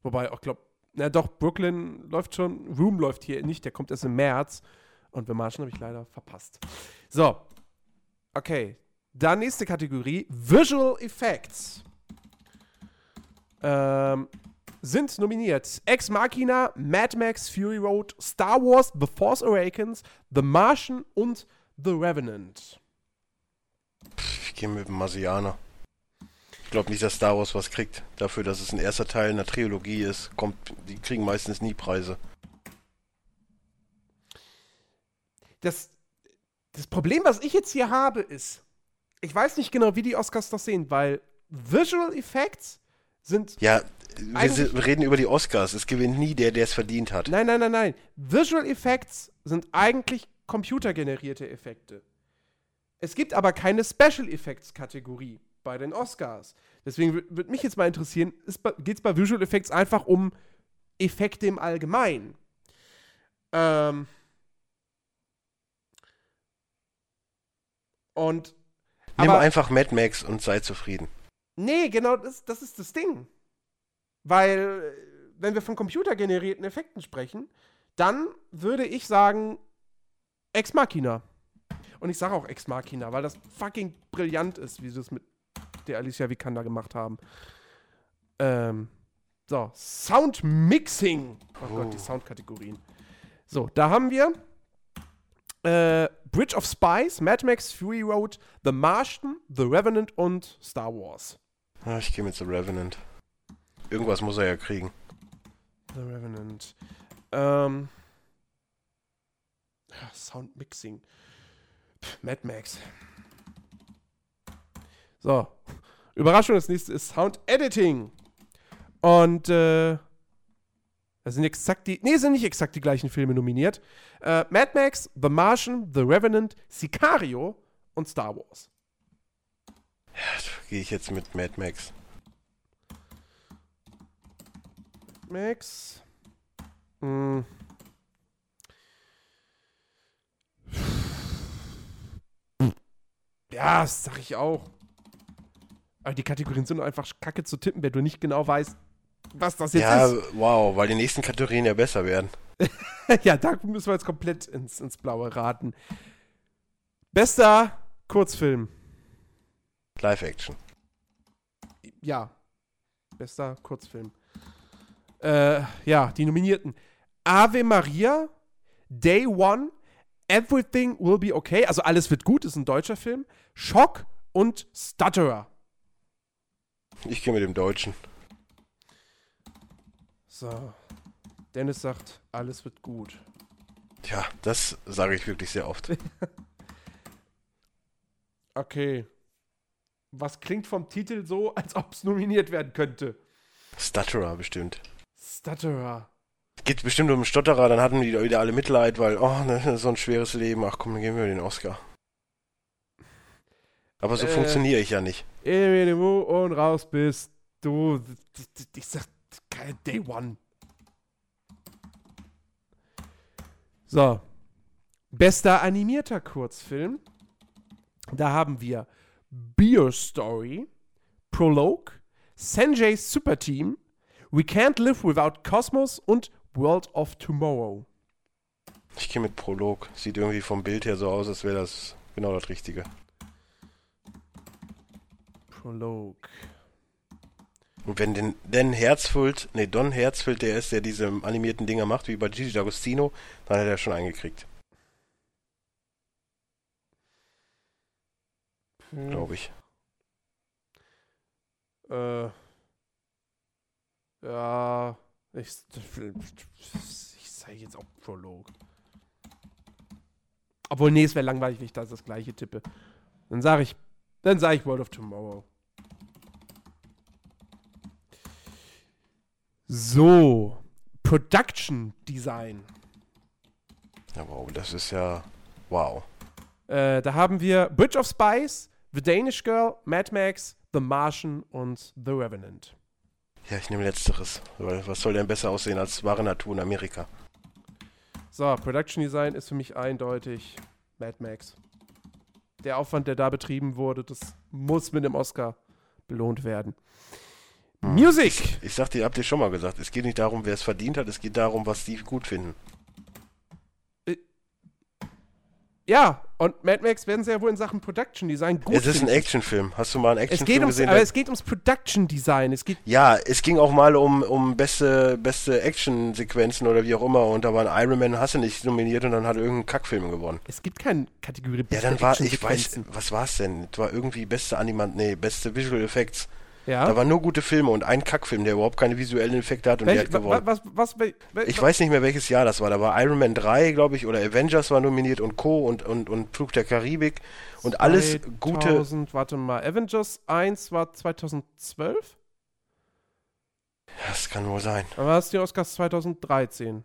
Wobei, ich glaube, na doch, Brooklyn läuft schon. Room läuft hier nicht. Der kommt erst im März. Und The Martian habe ich leider verpasst. So. Okay. Dann nächste Kategorie: Visual Effects ähm, sind nominiert Ex Machina, Mad Max, Fury Road, Star Wars, The Force Awakens, The Martian und The Revenant. Ich gehe mit dem Marsianer. Ich glaube nicht, dass Star Wars was kriegt. Dafür, dass es ein erster Teil einer Trilogie ist, kommt, die kriegen meistens nie Preise. Das, das Problem, was ich jetzt hier habe, ist, ich weiß nicht genau, wie die Oscars das sehen, weil Visual Effects sind. Ja, wir reden über die Oscars. Es gewinnt nie der, der es verdient hat. Nein, nein, nein, nein. Visual Effects sind eigentlich computergenerierte Effekte. Es gibt aber keine Special Effects Kategorie bei den Oscars. Deswegen würde mich jetzt mal interessieren, geht es bei Visual Effects einfach um Effekte im Allgemeinen? Ähm. Und. Nimm einfach Mad Max und sei zufrieden. Nee, genau, das, das ist das Ding. Weil, wenn wir von computergenerierten Effekten sprechen, dann würde ich sagen Ex Machina. Und ich sage auch Ex Machina, weil das fucking brillant ist, wie sie es mit der Alicia Vikander gemacht haben. Ähm, so, Sound Mixing. Oh, oh. Gott, die oh. Soundkategorien. So, da haben wir äh, Bridge of Spies, Mad Max, Fury Road, The Martian, The Revenant und Star Wars. Ah, ich gehe mit The Revenant. Irgendwas muss er ja kriegen. The Revenant. Ähm. Sound Mixing. Mad Max. So. Überraschung, das nächste ist Sound Editing. Und äh, das sind exakt die, nee, sind nicht exakt die gleichen Filme nominiert. Äh, Mad Max, The Martian, The Revenant, Sicario und Star Wars. Ja, gehe ich jetzt mit Mad Max. Max. Hm. Ja, das sag ich auch. Aber die Kategorien sind einfach kacke zu tippen, wenn du nicht genau weißt, was das jetzt ja, ist. Ja, wow, weil die nächsten Kategorien ja besser werden. ja, da müssen wir jetzt komplett ins, ins Blaue raten. Bester Kurzfilm. Live-Action. Ja. Bester Kurzfilm. Äh, ja, die Nominierten. Ave Maria, Day One, Everything Will Be Okay, also alles wird gut, ist ein deutscher Film. Schock und Stutterer. Ich gehe mit dem Deutschen. So. Dennis sagt, alles wird gut. Ja, das sage ich wirklich sehr oft. okay. Was klingt vom Titel so, als ob es nominiert werden könnte? Stutterer bestimmt. Stutterer. Geht bestimmt um Stotterer, dann hatten die wieder alle Mitleid, weil, oh, ne, so ein schweres Leben. Ach komm, dann geben wir den Oscar. Aber so äh, funktioniere ich ja nicht. Und raus bist du. Ich sag, Day One. So. Bester animierter Kurzfilm. Da haben wir Beer Story, Prologue, Sanjay's Super Team, We Can't Live Without Cosmos und World of Tomorrow. Ich gehe mit Prolog. Sieht irgendwie vom Bild her so aus, als wäre das genau das Richtige. Prolog. Und wenn den, den Herzfeld, nee, Don Herzfeld, der ist, der diese animierten Dinger macht, wie bei Gigi D'Agostino, dann hat er schon eingekriegt. Hm. Glaube ich. Äh. Ja. Ich, ich sage jetzt auch Prolog. Obwohl, nee, es wäre langweilig, wenn ich da das gleiche tippe. Dann sage ich, dann sage ich World of Tomorrow. So, Production Design. Ja, wow, das ist ja wow. Äh, da haben wir Bridge of Spies, The Danish Girl, Mad Max, The Martian und The Revenant. Ja, ich nehme letzteres. Weil was soll denn besser aussehen als wahre Natur in Amerika? So, Production Design ist für mich eindeutig Mad Max. Der Aufwand, der da betrieben wurde, das muss mit dem Oscar belohnt werden. Music! Ich, ich sag dir, habt ihr schon mal gesagt, es geht nicht darum, wer es verdient hat, es geht darum, was die gut finden. Äh, ja, und Mad Max werden sie ja wohl in Sachen Production Design gut Es ist ein Actionfilm. Hast du mal einen Actionfilm ums, gesehen? Aber es geht ums Production Design. Es geht ja, es ging auch mal um, um beste, beste Action-Sequenzen oder wie auch immer. Und da war ein Iron Man, hast du nicht nominiert und dann hat irgendein Kackfilm gewonnen. Es gibt keine Kategorie beste Ja, dann war, ich weiß, was war es denn? Es war irgendwie beste Animant, nee, beste Visual Effects. Ja. Da waren nur gute Filme und ein Kackfilm, der überhaupt keine visuellen Effekte hat und Welch, der hat gewonnen. Was, was, was, ich weiß nicht mehr, welches Jahr das war. Da war Iron Man 3, glaube ich, oder Avengers war nominiert und Co. und, und, und Flug der Karibik und alles 2000, gute. Warte mal, Avengers 1 war 2012? Das kann wohl sein. Aber hast du die Oscars 2013?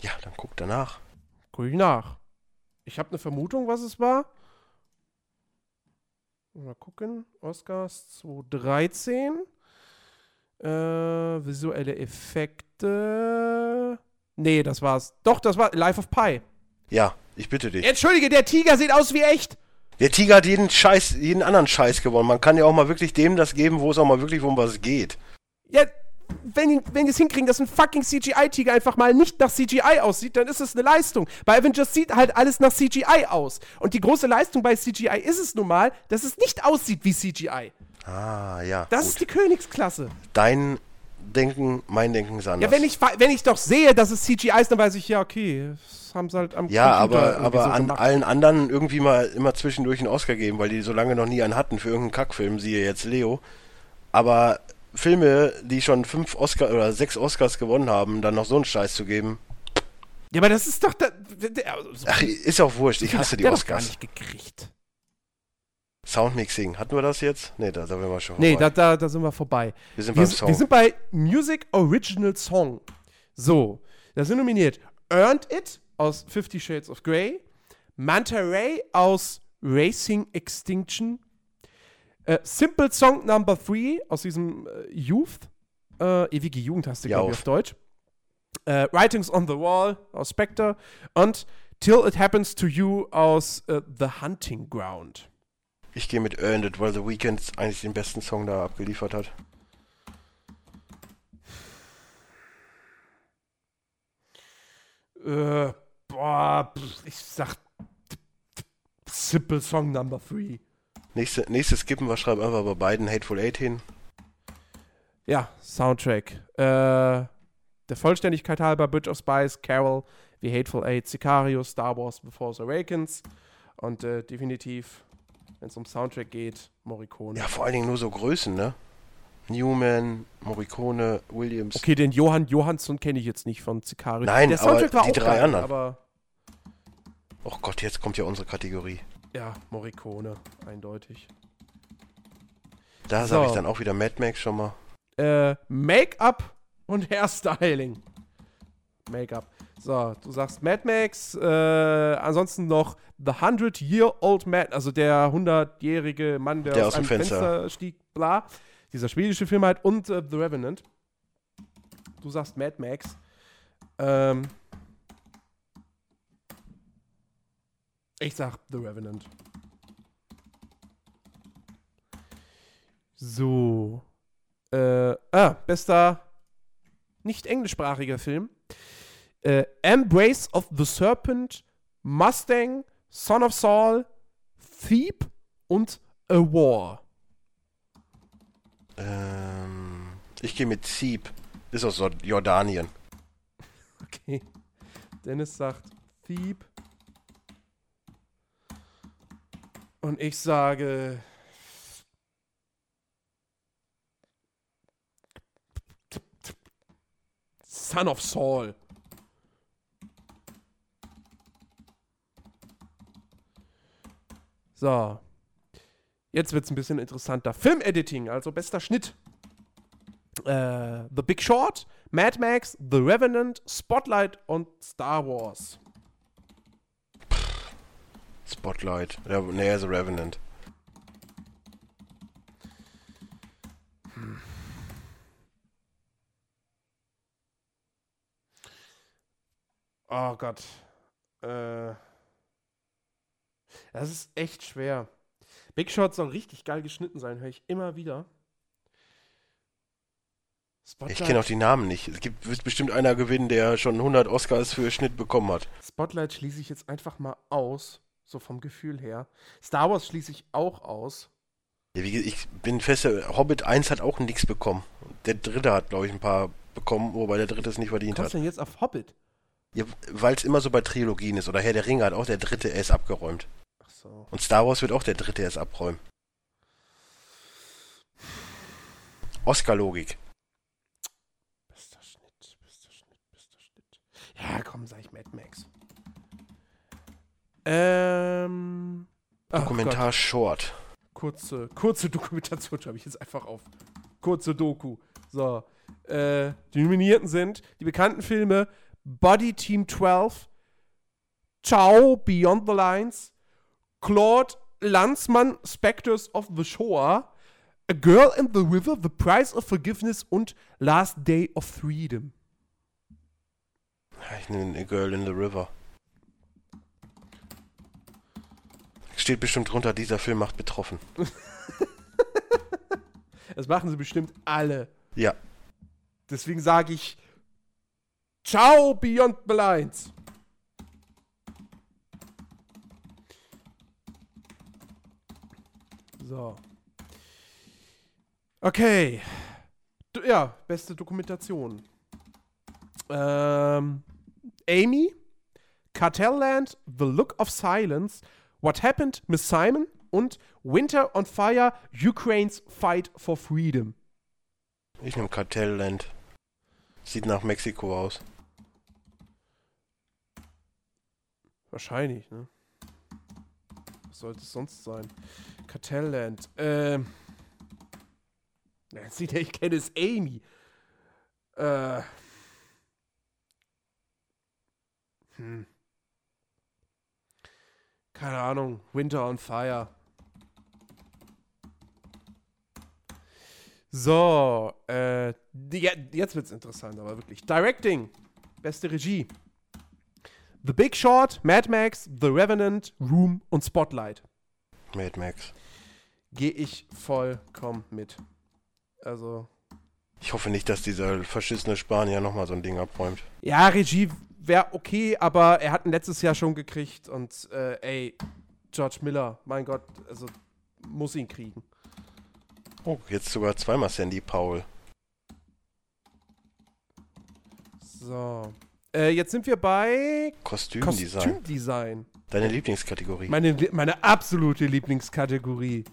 Ja, dann guck danach. Guck ich nach. Ich habe eine Vermutung, was es war. Mal gucken. Oscars 2013. Äh, visuelle Effekte. Nee, das war's. Doch, das war Life of Pi. Ja, ich bitte dich. Entschuldige, der Tiger sieht aus wie echt. Der Tiger hat jeden Scheiß, jeden anderen Scheiß gewonnen. Man kann ja auch mal wirklich dem das geben, wo es auch mal wirklich um was geht. Ja, wenn, wenn die es hinkriegen, dass ein fucking CGI-Tiger einfach mal nicht nach CGI aussieht, dann ist es eine Leistung. Bei Avengers sieht halt alles nach CGI aus. Und die große Leistung bei CGI ist es nun mal, dass es nicht aussieht wie CGI. Ah, ja. Das gut. ist die Königsklasse. Dein Denken, mein Denken ist anders. Ja, wenn ich, wenn ich doch sehe, dass es CGI ist, dann weiß ich, ja, okay, das haben sie halt am Ja, Computer aber, aber so an gemacht. allen anderen irgendwie mal immer zwischendurch einen Oscar geben, weil die so lange noch nie einen hatten für irgendeinen Kackfilm, siehe jetzt Leo. Aber Filme, die schon fünf Oscar oder sechs Oscars gewonnen haben, dann noch so einen Scheiß zu geben. Ja, aber das ist doch. Da, also, Ach, ist auch wurscht. Ich hasse die Oscars. Gar nicht gekriegt. Soundmixing. Hatten wir das jetzt? Nee, da, da sind wir schon vorbei. Nee, da, da, da sind wir vorbei. Wir sind, wir, Song. wir sind bei Music Original Song. So, da sind nominiert Earned It aus Fifty Shades of Grey, Manta Ray aus Racing Extinction, äh, Simple Song Number 3 aus diesem äh, Youth, äh, ewige Jugend hast du, glaube ich, auf Deutsch. Äh, Writings on the Wall aus Spectre und Till It Happens to You aus äh, The Hunting Ground. Ich gehe mit Earned It, weil The Weeknd eigentlich den besten Song da abgeliefert hat. Äh, boah, ich sag Simple Song Number 3. Nächste, nächstes skippen wir, schreiben einfach bei beiden Hateful Eight hin. Ja, Soundtrack. Äh, der Vollständigkeit halber Bridge of Spice, Carol, wie Hateful Eight, Sicario, Star Wars The Force Awakens und äh, definitiv, wenn es um Soundtrack geht, Morricone. Ja, vor allen Dingen nur so Größen, ne? Newman, Morricone, Williams. Okay, den Johann Johansson kenne ich jetzt nicht von Sicario. Nein, der Soundtrack aber die drei geil, anderen. Aber oh Gott, jetzt kommt ja unsere Kategorie. Ja, Morricone, eindeutig. Da so. sage ich dann auch wieder Mad Max schon mal. Äh, Make-up und Hairstyling. Make-up. So, du sagst Mad Max, äh, ansonsten noch The 100-Year-Old Man, also der 100-jährige Mann, der, der aus, aus dem Fenster. Fenster. stieg, bla. Dieser schwedische Film halt und äh, The Revenant. Du sagst Mad Max. Ähm, ich sag The Revenant. So. Äh, ah, bester nicht englischsprachiger Film. Äh, Embrace of the Serpent, Mustang, Son of Saul, Thief und A War. Ähm, ich gehe mit Thief. Ist aus Jordanien. Okay. Dennis sagt Thief. Und ich sage Son of Saul. So. Jetzt wird es ein bisschen interessanter. Filmediting, also bester Schnitt. Äh, The Big Short, Mad Max, The Revenant, Spotlight und Star Wars. Spotlight. Ja, nee, The Revenant. Oh Gott. Äh, das ist echt schwer. Big Shot soll richtig geil geschnitten sein, höre ich immer wieder. Spotlight. Ich kenne auch die Namen nicht. Es gibt, wird bestimmt einer gewinnen, der schon 100 Oscars für Schnitt bekommen hat. Spotlight schließe ich jetzt einfach mal aus, so vom Gefühl her. Star Wars schließe ich auch aus. Ja, wie, ich bin fest, Hobbit 1 hat auch nichts bekommen. Der dritte hat, glaube ich, ein paar bekommen, wobei der dritte es nicht verdient hat. Was denn jetzt auf Hobbit? Ja, weil es immer so bei Trilogien ist. Oder Herr der Ringe hat auch der dritte erst abgeräumt. Ach so. Und Star Wars wird auch der dritte erst abräumen. Oscar-Logik. Bester Schnitt, bester Schnitt, bester Schnitt. Ja, komm, sag ich Mad Max. Ähm. Dokumentar Short. Kurze, kurze Dokumentation schreibe ich jetzt einfach auf. Kurze Doku. So. Äh, die Nominierten sind die bekannten Filme Body Team 12, Ciao, Beyond the Lines, Claude Lanzmann, Spectres of the Shore, A Girl in the River, The Price of Forgiveness und Last Day of Freedom. Ich nehme A Girl in the River. Steht bestimmt drunter, dieser Film macht betroffen. das machen sie bestimmt alle. Ja. Deswegen sage ich Ciao, Beyond the Lines. So. Okay. Du, ja, beste Dokumentation. Ähm, Amy, Cartelland, The Look of Silence, What Happened, Miss Simon und Winter on Fire, Ukraine's Fight for Freedom. Ich nehme Cartelland. Sieht nach Mexiko aus. Wahrscheinlich, ne? Was sollte es sonst sein? Cartelland. Ähm. Nancy, der ich kenne, ist Amy. Äh. Hm. Keine Ahnung. Winter on Fire. So, äh, die, jetzt wird's interessant, aber wirklich. Directing. Beste Regie. The Big Short, Mad Max, The Revenant, Room und Spotlight. Mad Max. Gehe ich vollkommen mit. Also. Ich hoffe nicht, dass dieser verschissene Spanier nochmal so ein Ding abräumt. Ja, Regie wäre okay, aber er hat ihn letztes Jahr schon gekriegt und äh, ey, George Miller, mein Gott, also muss ihn kriegen. Oh, jetzt sogar zweimal Sandy Paul. So. Äh, jetzt sind wir bei Kostümdesign. Kostümdesign. Deine Lieblingskategorie. Meine, meine absolute Lieblingskategorie.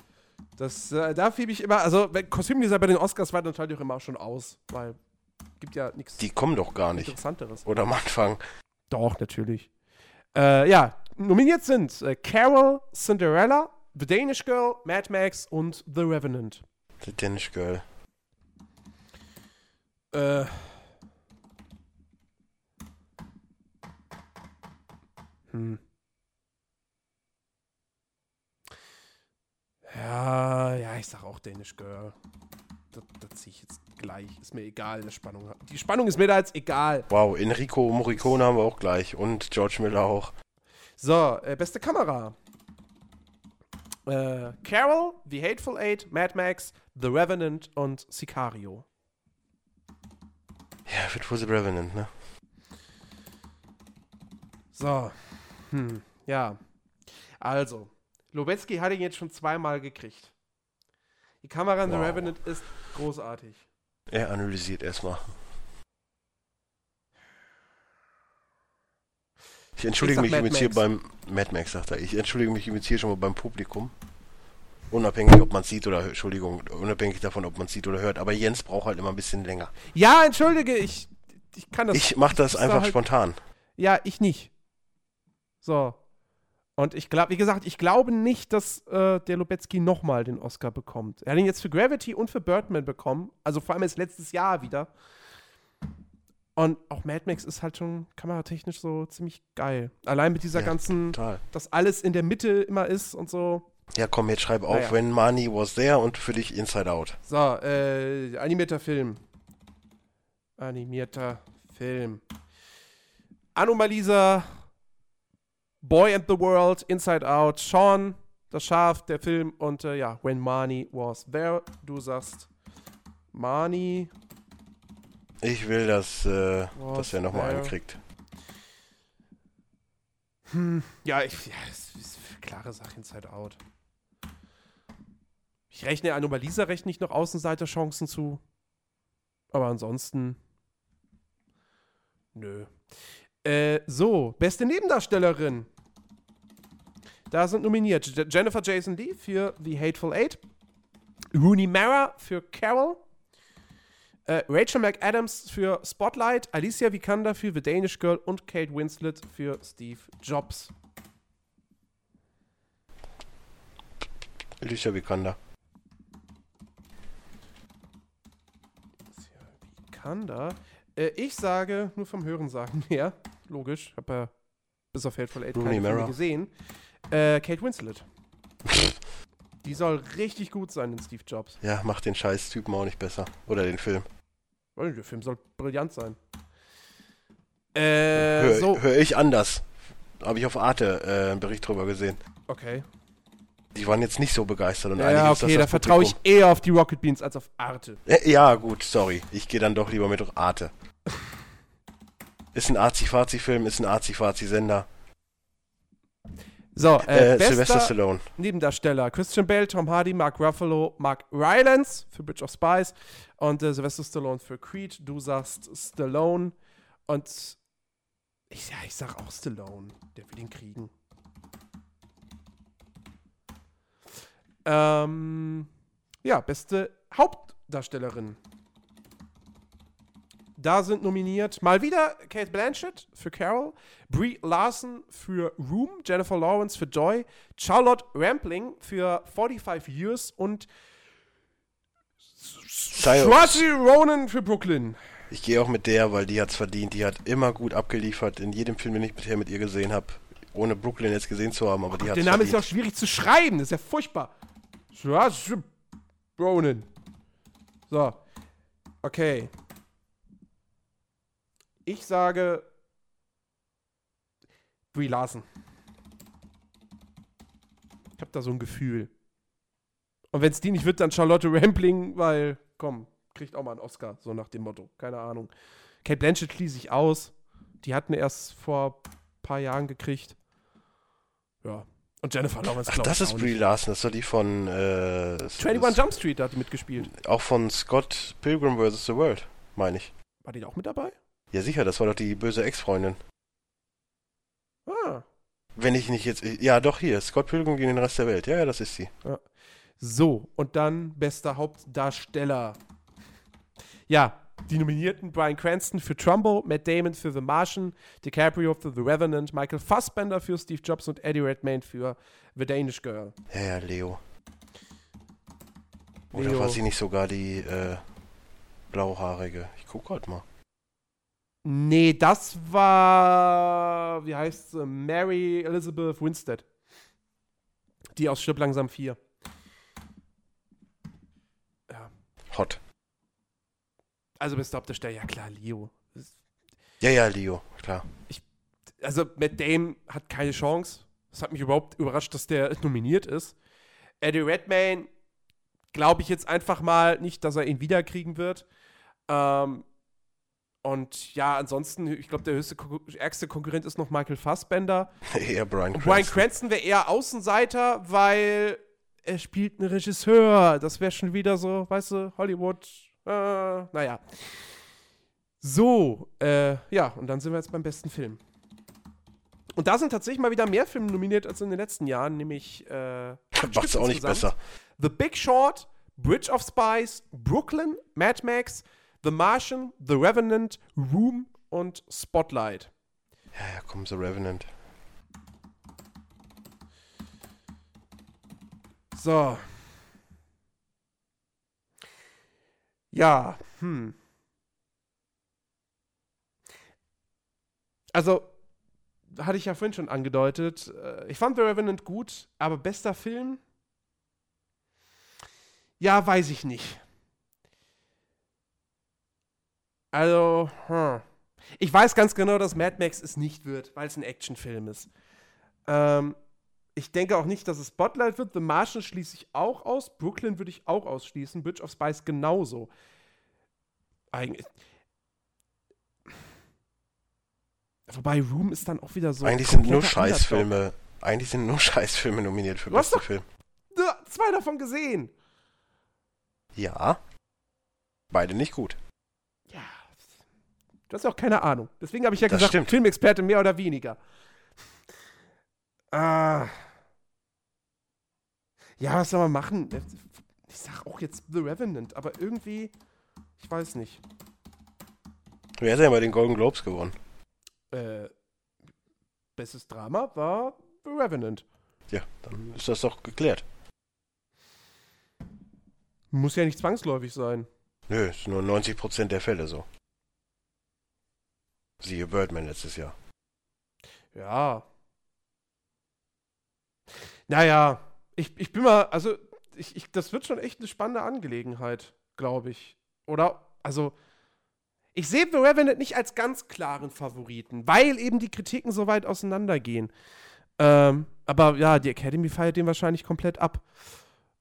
Das, äh, da fiebe ich immer, also Kostümdesign bei den Oscars war natürlich auch immer schon aus, weil gibt ja nichts Die kommen doch gar nicht. Interessanteres. Oder am Anfang. Doch, natürlich. Äh, ja, nominiert sind äh, Carol, Cinderella, The Danish Girl, Mad Max und The Revenant. The Danish Girl. Äh. Hm. Ja, ja, ich sag auch Danish Girl. Das, das ziehe ich jetzt gleich. Ist mir egal, die Spannung. Die Spannung ist mir da jetzt egal. Wow, Enrico Morricone haben wir auch gleich. Und George Miller auch. So, äh, beste Kamera. Äh, Carol, The Hateful Eight, Mad Max, The Revenant und Sicario. Ja, wird wohl The Revenant, ne? So. Hm, ja. Also, Lobetzky hat ihn jetzt schon zweimal gekriegt. Die Kamera in The Wow. Revenant ist großartig. Er analysiert erstmal. Ich entschuldige Ich mich übrigens hier beim Mad Max, sagt er. Ich entschuldige mich übrigens hier schon mal beim Publikum. Unabhängig, ob man sieht oder Entschuldigung, unabhängig davon, ob man sieht oder hört. Aber Jens braucht halt immer ein bisschen länger. Ja, entschuldige, ich, ich kann das. Ich mache das einfach halt- spontan. Ja, ich nicht. So. Und ich glaube, wie gesagt, ich glaube nicht, dass äh, der Lubetzky nochmal den Oscar bekommt. Er hat ihn jetzt für Gravity und für Birdman bekommen. Also vor allem jetzt letztes Jahr wieder. Und auch Mad Max ist halt schon kameratechnisch so ziemlich geil. Allein mit dieser Ja, ganzen, Total. dass alles in der Mitte immer ist und so. Ja, komm, jetzt schreib auf, Naja. when money was there und für dich Inside Out. So, äh, animierter Film. Animierter Film. Anomalisa, Boy and the World, Inside Out, Sean, das Schaf, der Film und äh, ja, When Marnie Was There. Du sagst Marnie. Ich will, dass, äh, dass er nochmal einen kriegt. Hm, ja, ich, ja, es ist eine klare Sache, Inside Out. Ich rechne Anomalisa recht nicht noch Außenseiterchancen zu. Aber ansonsten. Nö. Äh, so, beste Nebendarstellerin. Da sind nominiert Je- Jennifer Jason Lee für The Hateful Eight, Rooney Mara für Carol, äh, Rachel McAdams für Spotlight, Alicia Vikander für The Danish Girl und Kate Winslet für Steve Jobs. Alicia Vikander. Vikander. Äh, ich sage, nur vom Hörensagen her, logisch, habe ja bis auf Hateful Eight keine Filme gesehen. Äh, Kate Winslet. Die soll richtig gut sein in Steve Jobs. Ja, macht den scheiß Typen auch nicht besser. Oder den Film. Der Film soll brillant sein. Äh, Hör, so. hör ich anders. Habe ich auf Arte äh, einen Bericht drüber gesehen. Okay. Die waren jetzt nicht so begeistert. Und Ja, eigentlich ist das okay, da vertraue ich eher auf die Rocket Beans als auf Arte. Äh, ja, gut, sorry. Ich gehe dann doch lieber mit Arte. Ist ein Azi-Fazi-Film, ist ein Azi-Fazi-Sender. So, äh, Äh, Sylvester bester Stallone. Nebendarsteller. Christian Bale, Tom Hardy, Mark Ruffalo, Mark Rylance für Bridge of Spies und äh, Sylvester Stallone für Creed. Du sagst Stallone und ich, ja, ich sag auch Stallone. Der will ihn kriegen. Ähm, ja, beste Hauptdarstellerin. Da sind nominiert mal wieder Kate Blanchett für Carol, Brie Larson für Room, Jennifer Lawrence für Joy, Charlotte Rampling für 45 Years und Saoirse Ronan für Brooklyn. Ich gehe auch mit der, weil die hat's verdient. Die hat immer gut abgeliefert in jedem Film, den ich bisher mit ihr gesehen habe. Ohne Brooklyn jetzt gesehen zu haben, aber die hat Der Name verdient. ist ja auch schwierig zu schreiben, das ist ja furchtbar. Saoirse Ronan. So. Okay. Ich sage Brie Larson. Ich habe da so ein Gefühl. Und wenn es die nicht wird, dann Charlotte Rampling, weil, komm, kriegt auch mal einen Oscar, so nach dem Motto. Keine Ahnung. Kate Blanchett schließe ich aus. Die hatten erst vor ein paar Jahren gekriegt. Ja. Und Jennifer Lawrence, Ach, das ist Brie Larson, das ist doch die von äh, 21 Jump Street, da hat die mitgespielt. Auch von Scott Pilgrim vs. The World, meine ich. War die auch mit dabei? Ja, sicher, das war doch die böse Ex-Freundin. Ah. Wenn ich nicht jetzt. Ja, doch hier. Scott Pilgrim gegen den Rest der Welt. Ja, ja, das ist sie. Ja. So, und dann bester Hauptdarsteller. Ja, die Nominierten Brian Cranston für Trumbo, Matt Damon für The Martian, DiCaprio für The Revenant, Michael Fassbender für Steve Jobs und Eddie Redmayne für The Danish Girl. Ja, ja, Leo. Oder Leo. war sie nicht sogar die äh, blauhaarige? Ich guck halt mal. Nee, das war, wie heißt sie? Mary Elizabeth Winstead. Die aus Stirb langsam 4. Ja. Hot. Also bist du der ja klar, Leo. Ja, ja, Leo, klar. Ich, also Matt Dame hat keine Chance. Das hat mich überhaupt überrascht, dass der nominiert ist. Eddie Redmayne glaube ich jetzt einfach mal nicht, dass er ihn wiederkriegen wird. Ähm, und ja, ansonsten, ich glaube, der höchste, ärgste Konkurrent ist noch Michael Fassbender. eher Brian Cranston. Brian Cranston wäre eher Außenseiter, weil er spielt einen Regisseur. Das wäre schon wieder so, weißt du, Hollywood. Äh, naja. So, äh, ja, und dann sind wir jetzt beim besten Film. Und da sind tatsächlich mal wieder mehr Filme nominiert als in den letzten Jahren, nämlich. Äh, Macht's auch nicht besser. The Big Short, Bridge of Spies, Brooklyn, Mad Max, The Martian, The Revenant, Room und Spotlight. Ja, ja, komm, The Revenant. So. Ja, hm. Also, hatte ich ja vorhin schon angedeutet. Äh, ich fand The Revenant gut, aber bester Film? Ja, weiß ich nicht. Also, hm. ich weiß ganz genau, dass Mad Max es nicht wird, weil es ein Actionfilm ist. Ähm, ich denke auch nicht, dass es Spotlight wird. The Martian schließe ich auch aus. Brooklyn würde ich auch ausschließen. Bridge of Spice genauso. Eigentlich. Wobei Room ist dann auch wieder so. Eigentlich sind nur Scheißfilme. Eigentlich sind nur Scheißfilme nominiert für beste Film. Zwei davon gesehen. Ja. Beide nicht gut. Du hast ja auch keine Ahnung. Deswegen habe ich ja das gesagt, stimmt. Filmexperte mehr oder weniger. Ah. Ja, was soll man machen? Ich sag auch jetzt The Revenant, aber irgendwie, ich weiß nicht. Wer hat ja mal den Golden Globes gewonnen? Äh, bestes Drama war The Revenant. Ja, dann ist das doch geklärt. Muss ja nicht zwangsläufig sein. Nö, ist nur 90% der Fälle so. Siehe Birdman letztes Jahr. Ja. Naja, ich, ich bin mal, also, ich, ich, das wird schon echt eine spannende Angelegenheit, glaube ich. Oder, also, ich sehe The Revenant nicht als ganz klaren Favoriten, weil eben die Kritiken so weit auseinandergehen. Ähm, aber ja, die Academy feiert den wahrscheinlich komplett ab.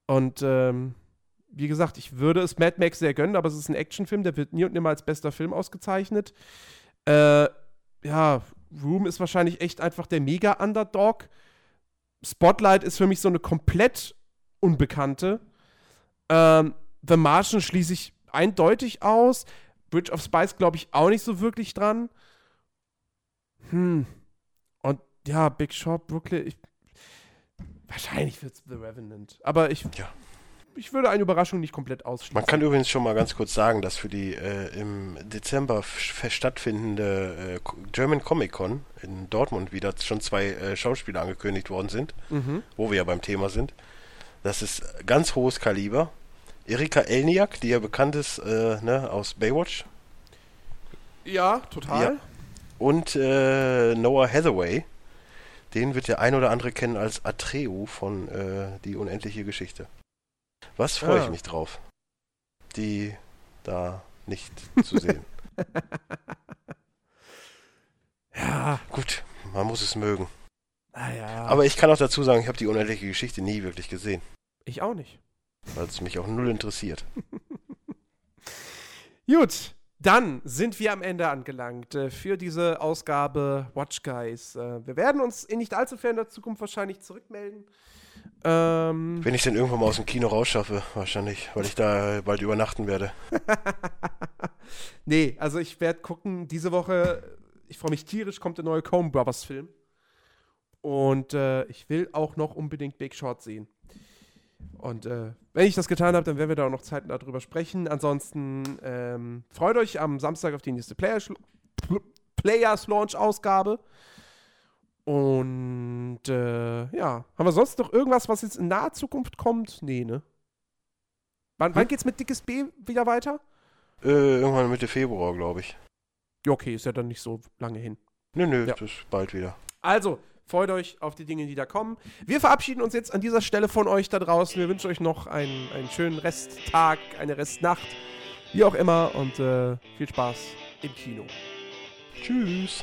Und ähm, wie gesagt, ich würde es Mad Max sehr gönnen, aber es ist ein Actionfilm, der wird nie und nimmer als bester Film ausgezeichnet. Äh, ja, Room ist wahrscheinlich echt einfach der Mega-Underdog. Spotlight ist für mich so eine komplett Unbekannte. Ähm, The Martian schließe ich eindeutig aus. Bridge of Spice glaube ich auch nicht so wirklich dran. Hm. Und ja, Big Shot, Brooklyn. Ich, wahrscheinlich wird es The Revenant. Aber ich. Ja. Ich würde eine Überraschung nicht komplett ausschließen. Man kann übrigens schon mal ganz kurz sagen, dass für die äh, im Dezember stattfindende äh, German Comic Con in Dortmund wieder schon zwei äh, Schauspieler angekündigt worden sind, mhm. wo wir ja beim Thema sind. Das ist ganz hohes Kaliber. Erika Elniak, die ja bekannt ist äh, ne, aus Baywatch. Ja, total. Ja. Und äh, Noah Hathaway. Den wird der ein oder andere kennen als Atreo von äh, Die unendliche Geschichte. Was freue ah. ich mich drauf, die da nicht zu sehen. ja. Gut, man muss es mögen. Ah, ja. Aber ich kann auch dazu sagen, ich habe die unendliche Geschichte nie wirklich gesehen. Ich auch nicht. Weil es mich auch null interessiert. Gut, dann sind wir am Ende angelangt äh, für diese Ausgabe Watch Guys. Äh, wir werden uns in nicht allzu ferner Zukunft wahrscheinlich zurückmelden. Ähm, Wenn ich denn irgendwann mal aus dem Kino rausschaffe, wahrscheinlich, weil ich da bald übernachten werde. nee, also ich werde gucken, diese Woche, ich freue mich tierisch, kommt der neue Coen Brothers Film. Und äh, ich will auch noch unbedingt Big Short sehen. Und äh, wenn ich das getan habe, dann werden wir da auch noch Zeit darüber sprechen. Ansonsten ähm, freut euch am Samstag auf die nächste Players, Players Launch Ausgabe. Und äh, ja, haben wir sonst noch irgendwas, was jetzt in naher Zukunft kommt? Nee, ne? Wann, hm? wann geht's mit Dickes B wieder weiter? Äh, irgendwann Mitte Februar, glaube ich. Ja, okay, ist ja dann nicht so lange hin. Nö, nö, ja. das ist bald wieder. Also, freut euch auf die Dinge, die da kommen. Wir verabschieden uns jetzt an dieser Stelle von euch da draußen. Wir wünschen euch noch einen, einen schönen Resttag, eine Restnacht, wie auch immer. Und äh, viel Spaß im Kino. Tschüss.